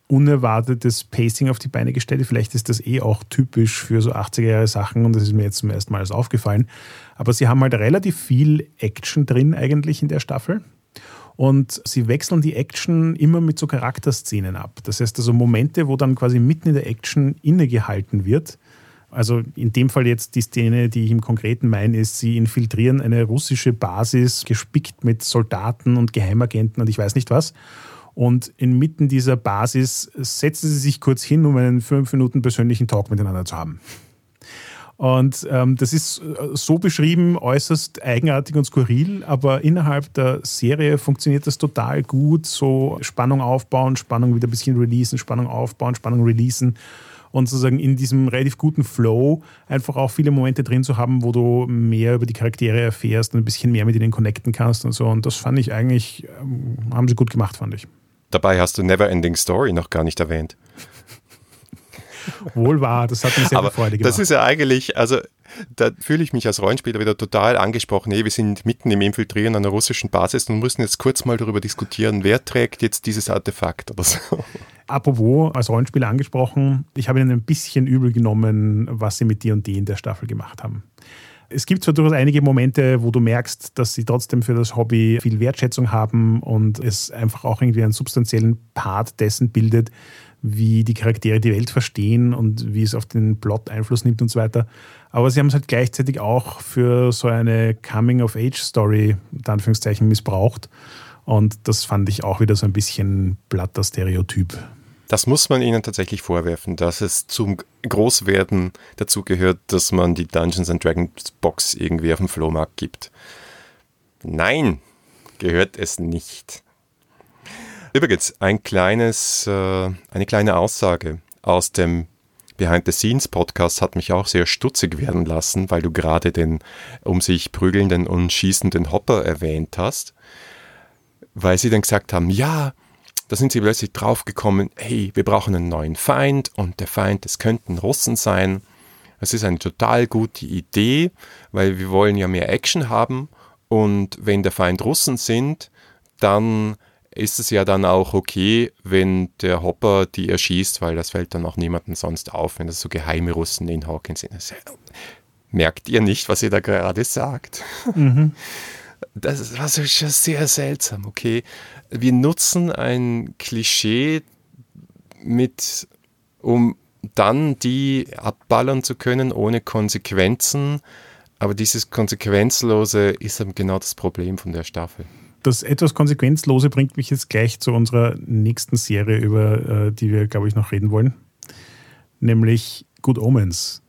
unerwartetes Pacing auf die Beine gestellt. Vielleicht ist das eh auch typisch für so 80er Jahre Sachen und das ist mir jetzt zum ersten Mal aufgefallen. Aber sie haben halt relativ viel Action drin eigentlich in der Staffel. Und sie wechseln die Action immer mit so Charakterszenen ab. Das heißt also Momente, wo dann quasi mitten in der Action innegehalten wird, Also in dem Fall jetzt die Szene, die ich im Konkreten meine, ist, sie infiltrieren eine russische Basis, gespickt mit Soldaten und Geheimagenten und ich weiß nicht was. Und inmitten dieser Basis setzen sie sich kurz hin, um einen fünf Minuten persönlichen Talk miteinander zu haben. Und ähm, das ist äh, so beschrieben, äußerst eigenartig und skurril, aber innerhalb der Serie funktioniert das total gut. So Spannung aufbauen, Spannung wieder ein bisschen releasen, Spannung aufbauen, Spannung releasen. Und sozusagen in diesem relativ guten Flow einfach auch viele Momente drin zu haben, wo du mehr über die Charaktere erfährst und ein bisschen mehr mit ihnen connecten kannst und so. Und das fand ich eigentlich, ähm, haben sie gut gemacht, fand ich. Dabei hast du Neverending Story noch gar nicht erwähnt. Wohl wahr, das hat mich sehr Aber Freude gemacht. Das ist ja eigentlich, also da fühle ich mich als Rollenspieler wieder total angesprochen. Hey, wir sind mitten im Infiltrieren einer russischen Basis und müssen jetzt kurz mal darüber diskutieren, wer trägt jetzt dieses Artefakt oder so. Apropos, als Rollenspieler angesprochen, ich habe Ihnen ein bisschen übel genommen, was Sie mit D&D in der Staffel gemacht haben. Es gibt zwar durchaus einige Momente, wo du merkst, dass sie trotzdem für das Hobby viel Wertschätzung haben und es einfach auch irgendwie einen substanziellen Part dessen bildet, wie die Charaktere die Welt verstehen und wie es auf den Plot Einfluss nimmt und so weiter. Aber sie haben es halt gleichzeitig auch für so eine Coming-of-Age-Story, in Anführungszeichen, missbraucht. Und das fand ich auch wieder so ein bisschen platter Stereotyp. Das muss man ihnen tatsächlich vorwerfen, dass es zum Großwerden dazu gehört, dass man die Dungeons and Dragons Box irgendwie auf dem Flohmarkt gibt. Nein, gehört es nicht. Übrigens, ein kleines, äh, eine kleine Aussage aus dem Behind the Scenes Podcast hat mich auch sehr stutzig werden lassen, weil du gerade den um sich prügelnden und schießenden Hopper erwähnt hast, weil sie dann gesagt haben, ja, da sind sie plötzlich draufgekommen, hey, wir brauchen einen neuen Feind und der Feind, das könnten Russen sein. Das ist eine total gute Idee, weil wir wollen ja mehr Action haben und wenn der Feind Russen sind, dann ist es ja dann auch okay, wenn der Hopper die erschießt, weil das fällt dann auch niemandem sonst auf, wenn das so geheime Russen in Hawkins sind. Merkt ihr nicht, was ihr da gerade sagt? Mhm. [laughs] Das war so sehr seltsam, okay? Wir nutzen ein Klischee mit, um dann die abballern zu können ohne Konsequenzen. Aber dieses Konsequenzlose ist eben genau das Problem von der Staffel das etwas Konsequenzlose bringt mich jetzt gleich zu unserer nächsten Serie, über äh, die wir, glaube ich, noch reden wollen. Nämlich Good Omens.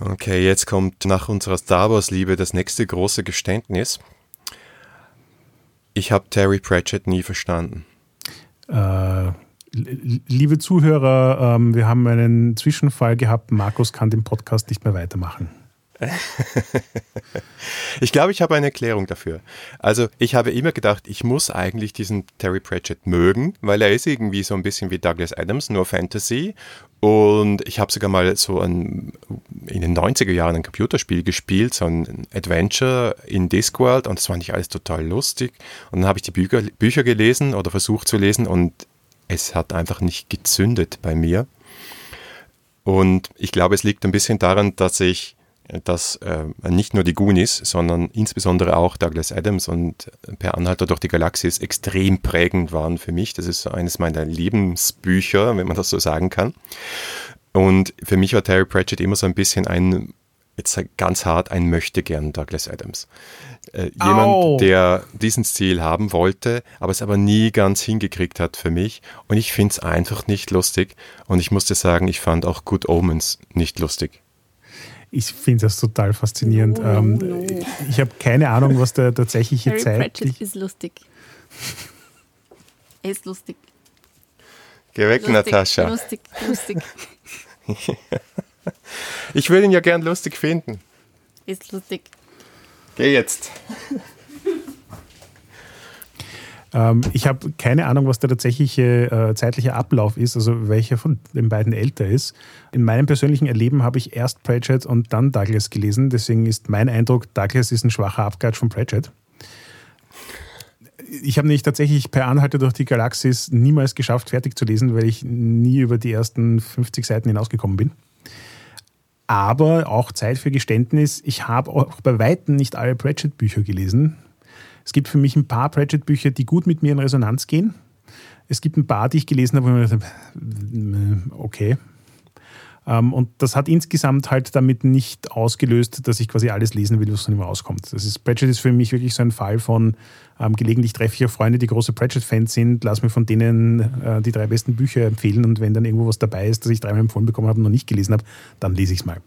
Okay, jetzt kommt nach unserer Star Wars-Liebe das nächste große Geständnis. Ich habe Terry Pratchett nie verstanden. Äh, liebe Zuhörer, ähm, wir haben einen Zwischenfall gehabt. Markus kann den Podcast nicht mehr weitermachen. [laughs] ich glaube, ich habe eine Erklärung dafür. Also, ich habe immer gedacht, ich muss eigentlich diesen Terry Pratchett mögen, weil er ist irgendwie so ein bisschen wie Douglas Adams, nur Fantasy. Und ich habe sogar mal so ein, in den 90er Jahren ein Computerspiel gespielt, so ein Adventure in Discworld und das fand ich alles total lustig. Und dann habe ich die Bücher, Bücher gelesen oder versucht zu lesen und es hat einfach nicht gezündet bei mir. Und ich glaube, es liegt ein bisschen daran, dass ich dass äh, nicht nur die Goonies, sondern insbesondere auch Douglas Adams und Per Anhalter durch die Galaxis extrem prägend waren für mich. Das ist eines meiner Lebensbücher, wenn man das so sagen kann. Und für mich war Terry Pratchett immer so ein bisschen ein, jetzt ganz hart, ein Möchtegern Douglas Adams. Äh, jemand, Au. der diesen Stil haben wollte, aber es aber nie ganz hingekriegt hat für mich. Und ich finde es einfach nicht lustig. Und ich musste sagen, ich fand auch Good Omens nicht lustig. Ich finde das total faszinierend. No, ähm, no. Ich habe keine Ahnung, was der tatsächliche Harry Zeit. Pratchett ist lustig. Er ist lustig. Geh weg, lustig, Natascha. Lustig, lustig. [laughs] ich würde ihn ja gern lustig finden. Ist lustig. Geh jetzt. Ähm, ich habe keine Ahnung, was der tatsächliche äh, zeitliche Ablauf ist, also welcher von den beiden älter ist. In meinem persönlichen Erleben habe ich erst Pratchett und dann Douglas gelesen. Deswegen ist mein Eindruck, Douglas ist ein schwacher Abklatsch von Pratchett. Ich habe nämlich tatsächlich per Anhalter durch die Galaxis niemals geschafft, fertig zu lesen, weil ich nie über die ersten 50 Seiten hinausgekommen bin. Aber auch Zeit für Geständnis, ich habe auch bei Weitem nicht alle Pratchett-Bücher gelesen. Es gibt für mich ein paar Pratchett-Bücher, die gut mit mir in Resonanz gehen. Es gibt ein paar, die ich gelesen habe, wo ich mir dachte, okay. Ähm, und das hat insgesamt halt damit nicht ausgelöst, dass ich quasi alles lesen will, was von ihm rauskommt. Das ist, Pratchett ist für mich wirklich so ein Fall von, ähm, gelegentlich treffe ich auch Freunde, die große Pratchett-Fans sind, lass mir von denen äh, die drei besten Bücher empfehlen und wenn dann irgendwo was dabei ist, das ich dreimal empfohlen bekommen habe und noch nicht gelesen habe, dann lese ich es mal.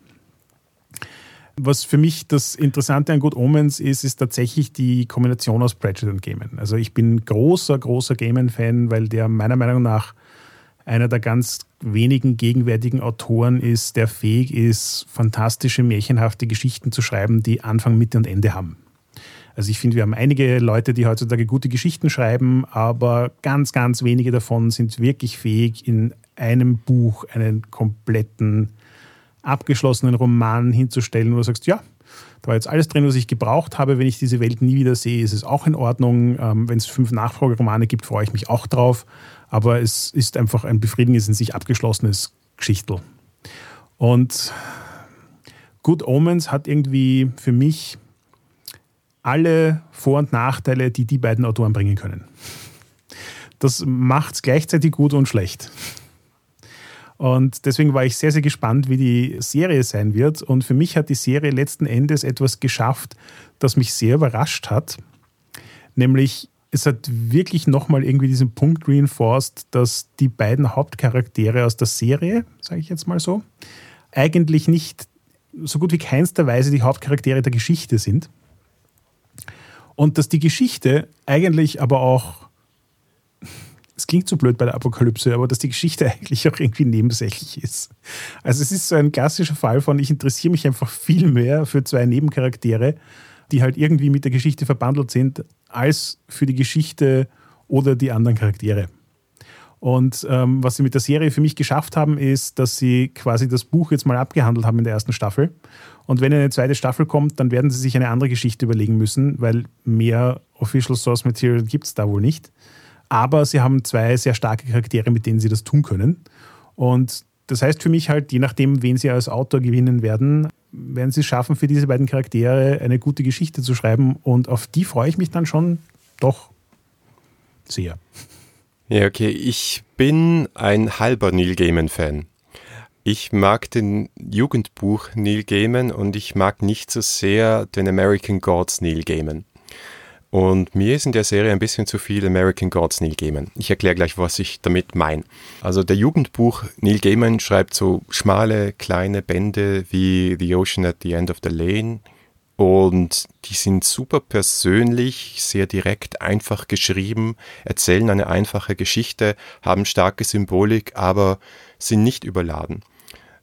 Was für mich das Interessante an Good Omens ist, ist tatsächlich die Kombination aus Pratchett und Gaiman. Also ich bin großer, großer Gaiman-Fan, weil der meiner Meinung nach einer der ganz wenigen gegenwärtigen Autoren ist, der fähig ist, fantastische, märchenhafte Geschichten zu schreiben, die Anfang, Mitte und Ende haben. Also ich finde, wir haben einige Leute, die heutzutage gute Geschichten schreiben, aber ganz, ganz wenige davon sind wirklich fähig, in einem Buch einen kompletten abgeschlossenen Roman hinzustellen, wo du sagst, ja, da war jetzt alles drin, was ich gebraucht habe. Wenn ich diese Welt nie wieder sehe, ist es auch in Ordnung. Ähm, Wenn es fünf Nachfolgeromane gibt, freue ich mich auch drauf. Aber es ist einfach ein befriedigendes, in sich abgeschlossenes Geschichtel. Und Good Omens hat irgendwie für mich alle Vor- und Nachteile, die die beiden Autoren bringen können. Das macht es gleichzeitig gut und schlecht. Und deswegen war ich sehr, sehr gespannt, wie die Serie sein wird. Und für mich hat die Serie letzten Endes etwas geschafft, das mich sehr überrascht hat. Nämlich, es hat wirklich nochmal irgendwie diesen Punkt reinforced, dass die beiden Hauptcharaktere aus der Serie, sage ich jetzt mal so, eigentlich nicht so gut wie keinster Weise die Hauptcharaktere der Geschichte sind. Und dass die Geschichte eigentlich aber auch es klingt so blöd bei der Apokalypse, aber dass die Geschichte [laughs] eigentlich auch irgendwie nebensächlich ist. Also es ist so ein klassischer Fall von, ich interessiere mich einfach viel mehr für zwei Nebencharaktere, die halt irgendwie mit der Geschichte verbandelt sind, als für die Geschichte oder die anderen Charaktere. Und ähm, was sie mit der Serie für mich geschafft haben, ist, dass sie quasi das Buch jetzt mal abgehandelt haben in der ersten Staffel. Und wenn eine zweite Staffel kommt, dann werden sie sich eine andere Geschichte überlegen müssen, weil mehr Official Source Material gibt es da wohl nicht. Aber sie haben zwei sehr starke Charaktere, mit denen sie das tun können. Und das heißt für mich halt, je nachdem, wen sie als Autor gewinnen werden, werden sie es schaffen, für diese beiden Charaktere eine gute Geschichte zu schreiben. Und auf die freue ich mich dann schon doch sehr. Ja, okay. Ich bin ein halber Neil Gaiman-Fan. Ich mag den Jugendbuch Neil Gaiman und ich mag nicht so sehr den American Gods Neil Gaiman. Und mir ist in der Serie ein bisschen zu viel American Gods Neil Gaiman. Ich erkläre gleich, was ich damit meine. Also der Jugendbuch Neil Gaiman schreibt so schmale, kleine Bände wie The Ocean at the End of the Lane. Und die sind super persönlich, sehr direkt, einfach geschrieben, erzählen eine einfache Geschichte, haben starke Symbolik, aber sind nicht überladen.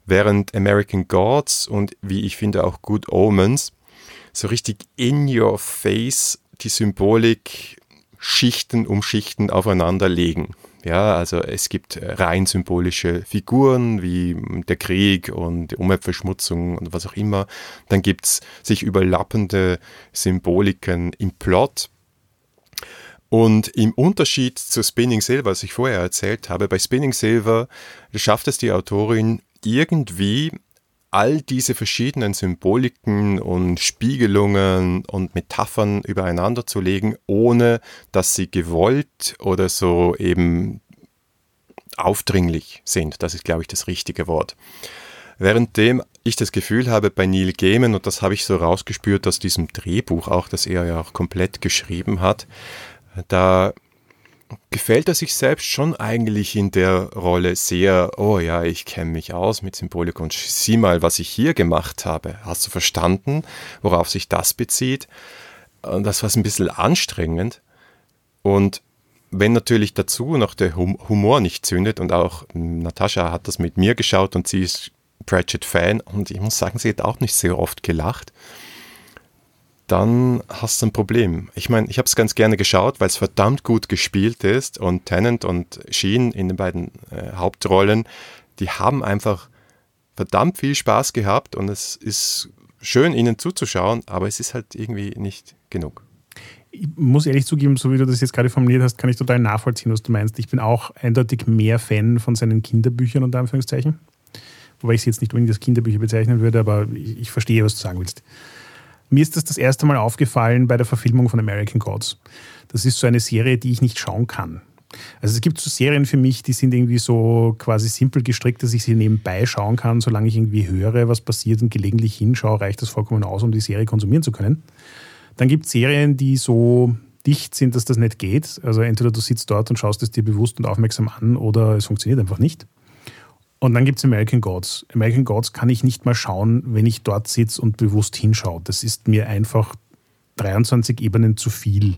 Während American Gods und wie ich finde auch Good Omens so richtig in your face die Symbolik Schichten um Schichten aufeinander legen. Ja, also es gibt rein symbolische Figuren wie der Krieg und die Umweltverschmutzung und was auch immer. Dann gibt es sich überlappende Symboliken im Plot. Und im Unterschied zu Spinning Silver, was ich vorher erzählt habe, bei Spinning Silver schafft es die Autorin irgendwie all diese verschiedenen Symboliken und Spiegelungen und Metaphern übereinander zu legen, ohne dass sie gewollt oder so eben aufdringlich sind. Das ist, glaube ich, das richtige Wort. Währenddem ich das Gefühl habe bei Neil Gaiman, und das habe ich so rausgespürt aus diesem Drehbuch auch, das er ja auch komplett geschrieben hat, da gefällt er sich selbst schon eigentlich in der Rolle sehr, oh ja, ich kenne mich aus mit Symbolik und sieh mal, was ich hier gemacht habe. Hast du verstanden, worauf sich das bezieht? Das war ein bisschen anstrengend. Und wenn natürlich dazu noch der Humor nicht zündet und auch Natascha hat das mit mir geschaut und sie ist Pratchett-Fan und ich muss sagen, sie hat auch nicht sehr oft gelacht dann hast du ein Problem. Ich meine, ich habe es ganz gerne geschaut, weil es verdammt gut gespielt ist und Tennant und Sheen in den beiden äh, Hauptrollen, die haben einfach verdammt viel Spaß gehabt und es ist schön, ihnen zuzuschauen, aber es ist halt irgendwie nicht genug. Ich muss ehrlich zugeben, so wie du das jetzt gerade formuliert hast, kann ich total nachvollziehen, was du meinst. Ich bin auch eindeutig mehr Fan von seinen Kinderbüchern, unter Anführungszeichen. Wobei ich sie jetzt nicht unbedingt als Kinderbücher bezeichnen würde, aber ich, ich verstehe, was du sagen willst. Mir ist das das erste Mal aufgefallen bei der Verfilmung von American Gods. Das ist so eine Serie, die ich nicht schauen kann. Also es gibt so Serien für mich, die sind irgendwie so quasi simpel gestrickt, dass ich sie nebenbei schauen kann, solange ich irgendwie höre, was passiert und gelegentlich hinschaue, reicht das vollkommen aus, um die Serie konsumieren zu können. Dann gibt es Serien, die so dicht sind, dass das nicht geht. Also entweder du sitzt dort und schaust es dir bewusst und aufmerksam an oder es funktioniert einfach nicht. Und dann gibt es American Gods. American Gods kann ich nicht mal schauen, wenn ich dort sitze und bewusst hinschaue. Das ist mir einfach 23 Ebenen zu viel.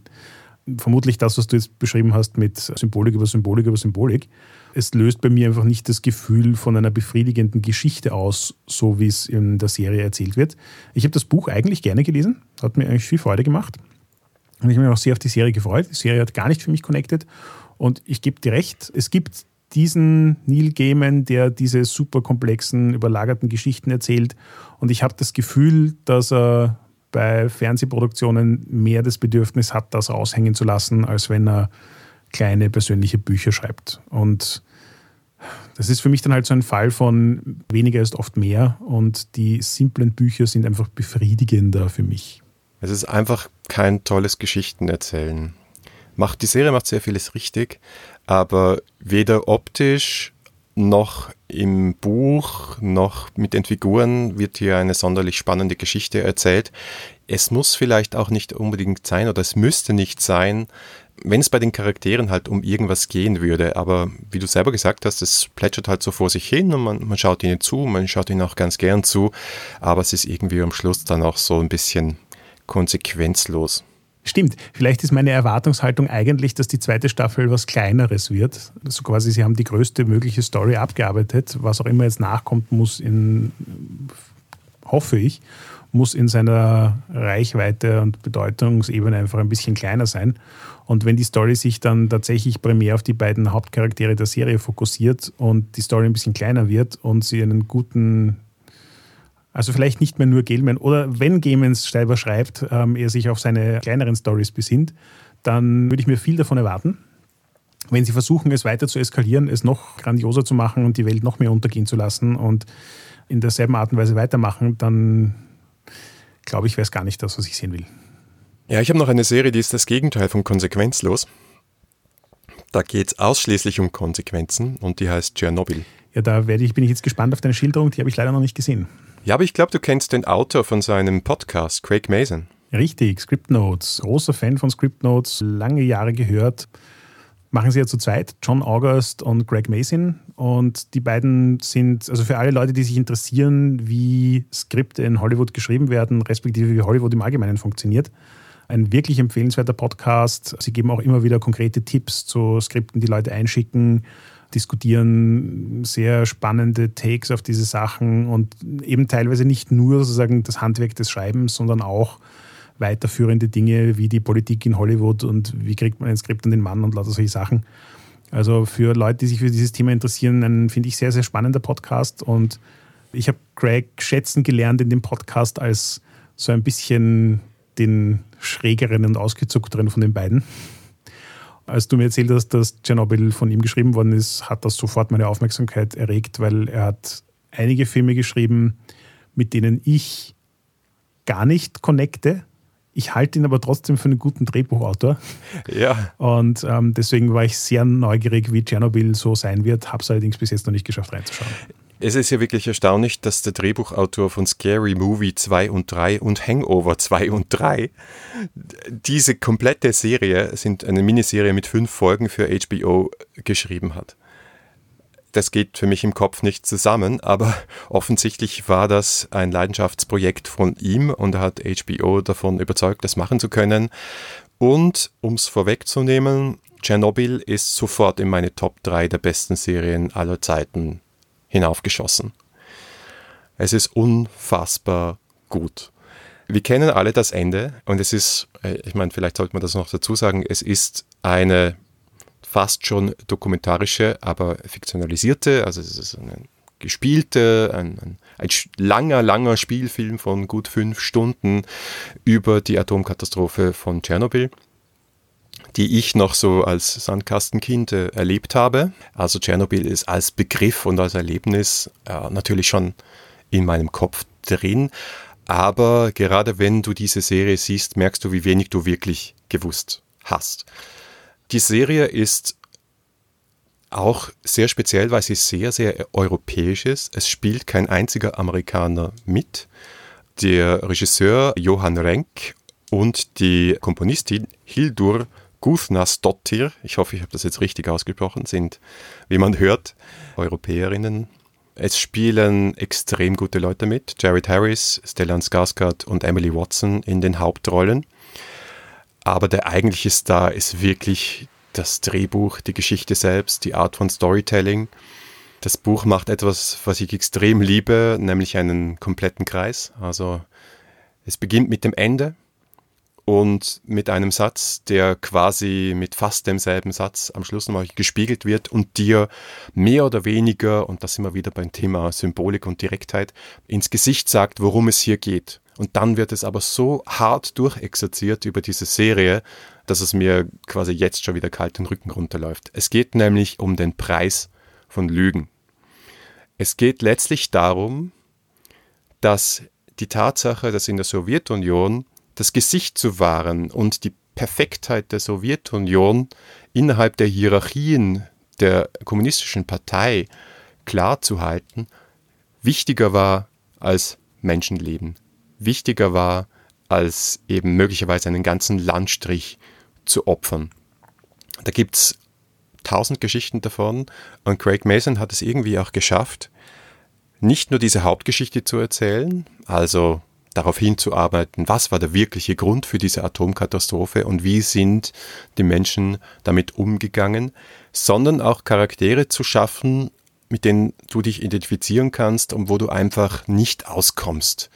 Vermutlich das, was du jetzt beschrieben hast mit Symbolik über Symbolik über Symbolik. Es löst bei mir einfach nicht das Gefühl von einer befriedigenden Geschichte aus, so wie es in der Serie erzählt wird. Ich habe das Buch eigentlich gerne gelesen, hat mir eigentlich viel Freude gemacht. Und ich habe mich auch sehr auf die Serie gefreut. Die Serie hat gar nicht für mich connected. Und ich gebe dir recht, es gibt diesen Neil Gaiman, der diese super komplexen, überlagerten Geschichten erzählt. Und ich habe das Gefühl, dass er bei Fernsehproduktionen mehr das Bedürfnis hat, das raushängen zu lassen, als wenn er kleine persönliche Bücher schreibt. Und das ist für mich dann halt so ein Fall von weniger ist oft mehr und die simplen Bücher sind einfach befriedigender für mich. Es ist einfach kein tolles Geschichtenerzählen. Macht, die Serie macht sehr vieles richtig, aber weder optisch noch im Buch noch mit den Figuren wird hier eine sonderlich spannende Geschichte erzählt. Es muss vielleicht auch nicht unbedingt sein oder es müsste nicht sein, wenn es bei den Charakteren halt um irgendwas gehen würde. Aber wie du selber gesagt hast, es plätschert halt so vor sich hin und man, man schaut ihnen zu, man schaut ihnen auch ganz gern zu, aber es ist irgendwie am Schluss dann auch so ein bisschen konsequenzlos. Stimmt. Vielleicht ist meine Erwartungshaltung eigentlich, dass die zweite Staffel was Kleineres wird. Also quasi, sie haben die größte mögliche Story abgearbeitet. Was auch immer jetzt nachkommt, muss in, hoffe ich, muss in seiner Reichweite und Bedeutungsebene einfach ein bisschen kleiner sein. Und wenn die Story sich dann tatsächlich primär auf die beiden Hauptcharaktere der Serie fokussiert und die Story ein bisschen kleiner wird und sie einen guten also vielleicht nicht mehr nur Gilman oder wenn Gaiman selber schreibt, ähm, er sich auf seine kleineren Stories besinnt, dann würde ich mir viel davon erwarten. Wenn sie versuchen, es weiter zu eskalieren, es noch grandioser zu machen und die Welt noch mehr untergehen zu lassen und in derselben Art und Weise weitermachen, dann glaube ich, wäre es gar nicht das, was ich sehen will. Ja, ich habe noch eine Serie, die ist das Gegenteil von konsequenzlos. Da geht es ausschließlich um Konsequenzen und die heißt Tschernobyl. Ja, da werde ich, bin ich jetzt gespannt auf deine Schilderung, die habe ich leider noch nicht gesehen. Ja, aber ich glaube, du kennst den Autor von seinem Podcast, Craig Mason. Richtig, Script Notes. Großer Fan von Script Notes, lange Jahre gehört. Machen sie ja zu zweit, John August und Greg Mason. Und die beiden sind, also für alle Leute, die sich interessieren, wie Skripte in Hollywood geschrieben werden, respektive wie Hollywood im Allgemeinen funktioniert, ein wirklich empfehlenswerter Podcast. Sie geben auch immer wieder konkrete Tipps zu Skripten, die Leute einschicken diskutieren sehr spannende Takes auf diese Sachen und eben teilweise nicht nur sozusagen das Handwerk des Schreibens, sondern auch weiterführende Dinge wie die Politik in Hollywood und wie kriegt man ein Skript an den Mann und lauter solche Sachen. Also für Leute, die sich für dieses Thema interessieren, ein, finde ich, sehr, sehr spannender Podcast. Und ich habe Craig schätzen gelernt in dem Podcast als so ein bisschen den schrägeren und ausgezuckteren von den beiden. Als du mir erzählt hast, dass Tschernobyl von ihm geschrieben worden ist, hat das sofort meine Aufmerksamkeit erregt, weil er hat einige Filme geschrieben, mit denen ich gar nicht connecte. Ich halte ihn aber trotzdem für einen guten Drehbuchautor. Ja. Und ähm, deswegen war ich sehr neugierig, wie Tschernobyl so sein wird, habe es allerdings bis jetzt noch nicht geschafft reinzuschauen. Es ist ja wirklich erstaunlich, dass der Drehbuchautor von Scary Movie 2 und 3 und Hangover 2 und 3 diese komplette Serie sind eine Miniserie mit fünf Folgen für HBO geschrieben hat. Das geht für mich im Kopf nicht zusammen, aber [laughs] offensichtlich war das ein Leidenschaftsprojekt von ihm und er hat HBO davon überzeugt, das machen zu können. Und um es vorwegzunehmen, Tschernobyl ist sofort in meine Top 3 der besten Serien aller Zeiten hinaufgeschossen. Es ist unfassbar gut. Wir kennen alle das Ende und es ist, äh, ich meine, vielleicht sollte man das noch dazu sagen, es ist eine fast schon dokumentarische, aber fiktionalisierte, also es ist eine gespielte, ein, ein, ein, langer, langer Spielfilm von gut fünf Stunden über die Atomkatastrophe von Tschernobyl die ich noch so als Sandkastenkind äh, erlebt habe. Also Tschernobyl ist als Begriff und als Erlebnis äh, natürlich schon in meinem Kopf drin. Aber gerade wenn du diese Serie siehst, merkst du, wie wenig du wirklich gewusst hast. Die Serie ist auch sehr speziell, weil sie sehr, sehr europäisch ist. Es spielt kein einziger Amerikaner mit. Der Regisseur Johann Renk und die Komponistin Hildur Gudnasdottir, ich hoffe, ich habe das jetzt richtig ausgesprochen, sind, wie man hört, Europäerinnen. Es spielen extrem gute Leute mit. Jared Harris, Stellan Skarsgård und Emily Watson in den Hauptrollen. Aber der eigentliche Star ist wirklich das Drehbuch, die Geschichte selbst, die Art von Storytelling. Das Buch macht etwas, was ich extrem liebe, nämlich einen kompletten Kreis. Also es beginnt mit dem Ende und mit einem Satz, der quasi mit fast demselben Satz am Schluss nochmal gespiegelt wird und dir mehr oder weniger, und das wir wieder beim Thema Symbolik und Direktheit, ins Gesicht sagt, worum es hier geht. Und dann wird es aber so hart durchexerziert über diese Serie, dass es mir quasi jetzt schon wieder kalt den Rücken runterläuft. Es geht nämlich um den Preis von Lügen. Es geht letztlich darum, dass die Tatsache, dass in der Sowjetunion das Gesicht zu wahren und die Perfektheit der Sowjetunion innerhalb der Hierarchien der kommunistischen Partei klar zu halten, wichtiger war als Menschenleben, wichtiger war als eben möglicherweise einen ganzen Landstrich zu opfern. Da gibt es tausend Geschichten davon und Craig Mason hat es irgendwie auch geschafft, nicht nur diese Hauptgeschichte zu erzählen, also darauf hinzuarbeiten, was war der wirkliche Grund für diese Atomkatastrophe und wie sind die Menschen damit umgegangen, sondern auch Charaktere zu schaffen, mit denen du dich identifizieren kannst und wo du einfach nicht auskommst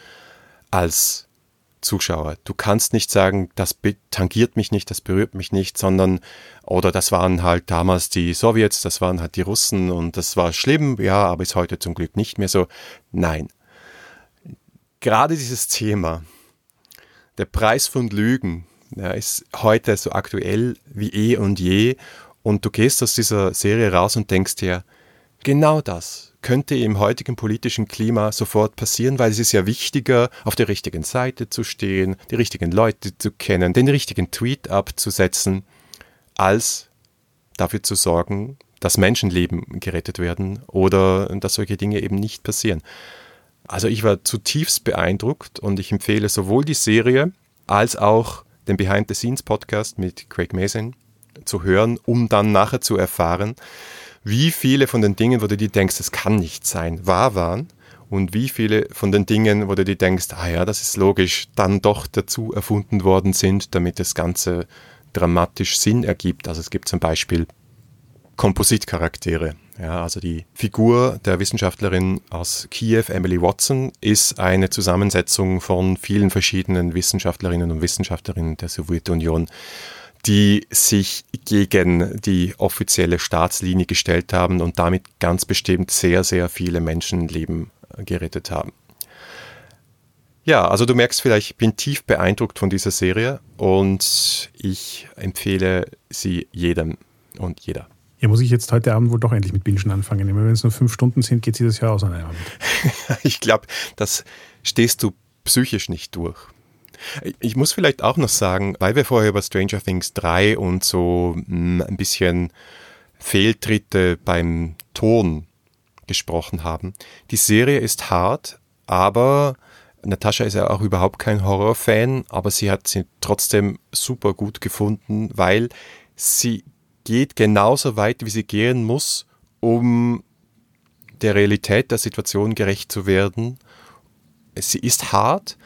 als Zuschauer. Du kannst nicht sagen, das tangiert mich nicht, das berührt mich nicht, sondern, oder das waren halt damals die Sowjets, das waren halt die Russen und das war schlimm, ja, aber ist heute zum Glück nicht mehr so. Nein. Gerade dieses Thema, der Preis von Lügen, ja, ist heute so aktuell wie eh und je und du gehst aus dieser Serie raus und denkst dir, genau das, könnte im heutigen politischen Klima sofort passieren, weil es ist ja wichtiger, auf der richtigen Seite zu stehen, die richtigen Leute zu kennen, den richtigen Tweet abzusetzen, als dafür zu sorgen, dass Menschenleben gerettet werden oder dass solche Dinge eben nicht passieren. Also ich war zutiefst beeindruckt und ich empfehle sowohl die Serie als auch den Behind the Scenes Podcast mit Craig Mason zu hören, um dann nachher zu erfahren, wie viele von den Dingen, wo du dir denkst, das kann nicht sein, wahr waren und wie viele von den Dingen, wo du dir denkst, ah ja, das ist logisch, dann doch dazu erfunden worden sind, damit das Ganze dramatisch Sinn ergibt. Also es gibt zum Beispiel Kompositcharaktere. Ja, also die Figur der Wissenschaftlerin aus Kiew, Emily Watson, ist eine Zusammensetzung von vielen verschiedenen Wissenschaftlerinnen und Wissenschaftlerinnen der Sowjetunion die sich gegen die offizielle Staatslinie gestellt haben und damit ganz bestimmt sehr, sehr viele Menschenleben gerettet haben. Ja, also du merkst vielleicht, ich bin tief beeindruckt von dieser Serie und ich empfehle sie jedem und jeder. Ja, muss ich jetzt heute Abend wohl doch endlich mit Bingen anfangen. Wenn es nur fünf Stunden sind, geht sich das ja aus an einem Abend. [laughs] ich glaube, das stehst du psychisch nicht durch. Ich muss vielleicht auch noch sagen, weil wir vorher über Stranger Things 3 und so hm, ein bisschen Fehltritte beim Ton gesprochen haben. Die Serie ist hart, aber Natascha ist ja auch überhaupt kein Horrorfan, aber sie hat sie trotzdem super gut gefunden, weil sie geht genauso weit, wie sie gehen muss, um der Realität der Situation gerecht zu werden. Sie ist hart,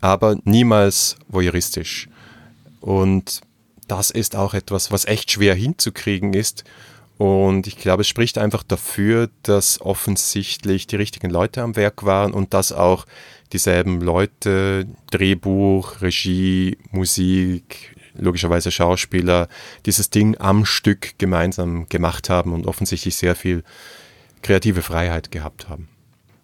aber niemals voyeuristisch. Und das ist auch etwas, was echt schwer hinzukriegen ist. Und ich glaube, es spricht einfach dafür, dass offensichtlich die richtigen Leute am Werk waren und dass auch dieselben Leute, Drehbuch, Regie, Musik, logischerweise Schauspieler, dieses Ding am Stück gemeinsam gemacht haben und offensichtlich sehr viel kreative Freiheit gehabt haben.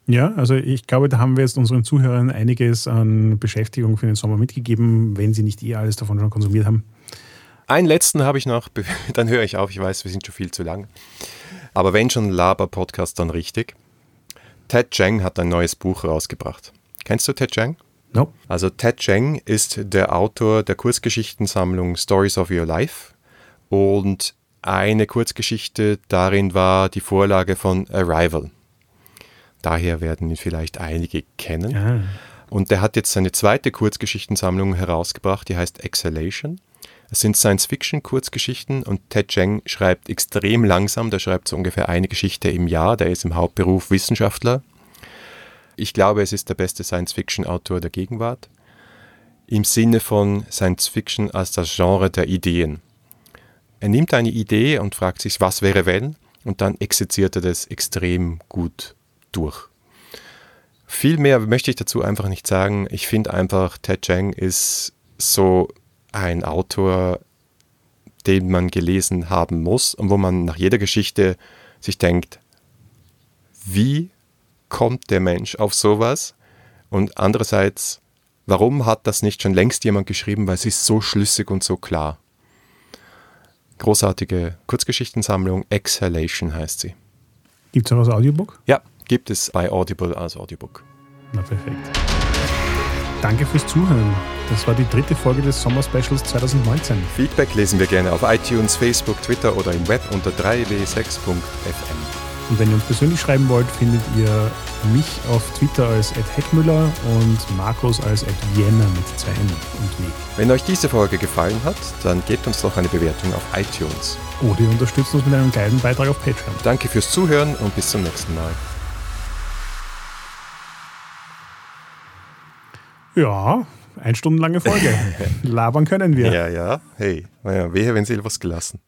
Ja, also ich glaube, da haben wir jetzt unseren Zuhörern einiges an Beschäftigung für den Sommer mitgegeben, wenn sie nicht eh alles davon schon konsumiert haben. Einen letzten habe ich noch, [laughs] dann höre ich auf, ich weiß, wir sind schon viel zu lang. Aber wenn schon Laber-Podcast, dann richtig. Ted Cheng hat ein neues Buch rausgebracht. Kennst du Ted Cheng? No. Also Ted Cheng ist der Autor der Kurzgeschichtensammlung Stories of Your Life und eine Kurzgeschichte darin war die Vorlage von Arrival. Daher werden ihn vielleicht einige kennen. Ja. Und der hat jetzt seine zweite Kurzgeschichtensammlung herausgebracht, die heißt Exhalation. Es sind Science-Fiction-Kurzgeschichten und Ted Cheng schreibt extrem langsam, der schreibt so ungefähr eine Geschichte im Jahr, der ist im Hauptberuf Wissenschaftler. Ich glaube, es ist der beste Science-Fiction-Autor der Gegenwart. Im Sinne von Science-Fiction als das Genre der Ideen. Er nimmt eine Idee und fragt sich, was wäre wenn? Und dann exerziert er das extrem gut durch. Viel mehr möchte ich dazu einfach nicht sagen. Ich finde einfach, Ted Cheng ist so ein Autor, den man gelesen haben muss und wo man nach jeder Geschichte sich denkt, wie kommt der Mensch auf sowas? Und andererseits, warum hat das nicht schon längst jemand geschrieben, weil es ist so schlüssig und so klar. Großartige Kurzgeschichtensammlung, Exhalation heißt sie. Gibt es auch als Audiobook? Ja, gibt es bei Audible als Audiobook. Na perfekt. Danke fürs Zuhören. Das war die dritte Folge des Sommer-Specials 2019. Feedback lesen wir gerne auf iTunes, Facebook, Twitter oder im Web unter 3w6.fm. Und wenn ihr uns persönlich schreiben wollt, findet ihr mich auf Twitter als @heckmüller und Markus als @vienna mit zwei N und W. Wenn euch diese Folge gefallen hat, dann gebt uns doch eine Bewertung auf iTunes. Oder ihr unterstützt uns mit einem geilen Beitrag auf Patreon. Danke fürs Zuhören und bis zum nächsten Mal. Ja, eine stundenlange Folge. [laughs] Labern können wir. Ja, ja. Hey, naja, wehe, wenn Sie was gelassen.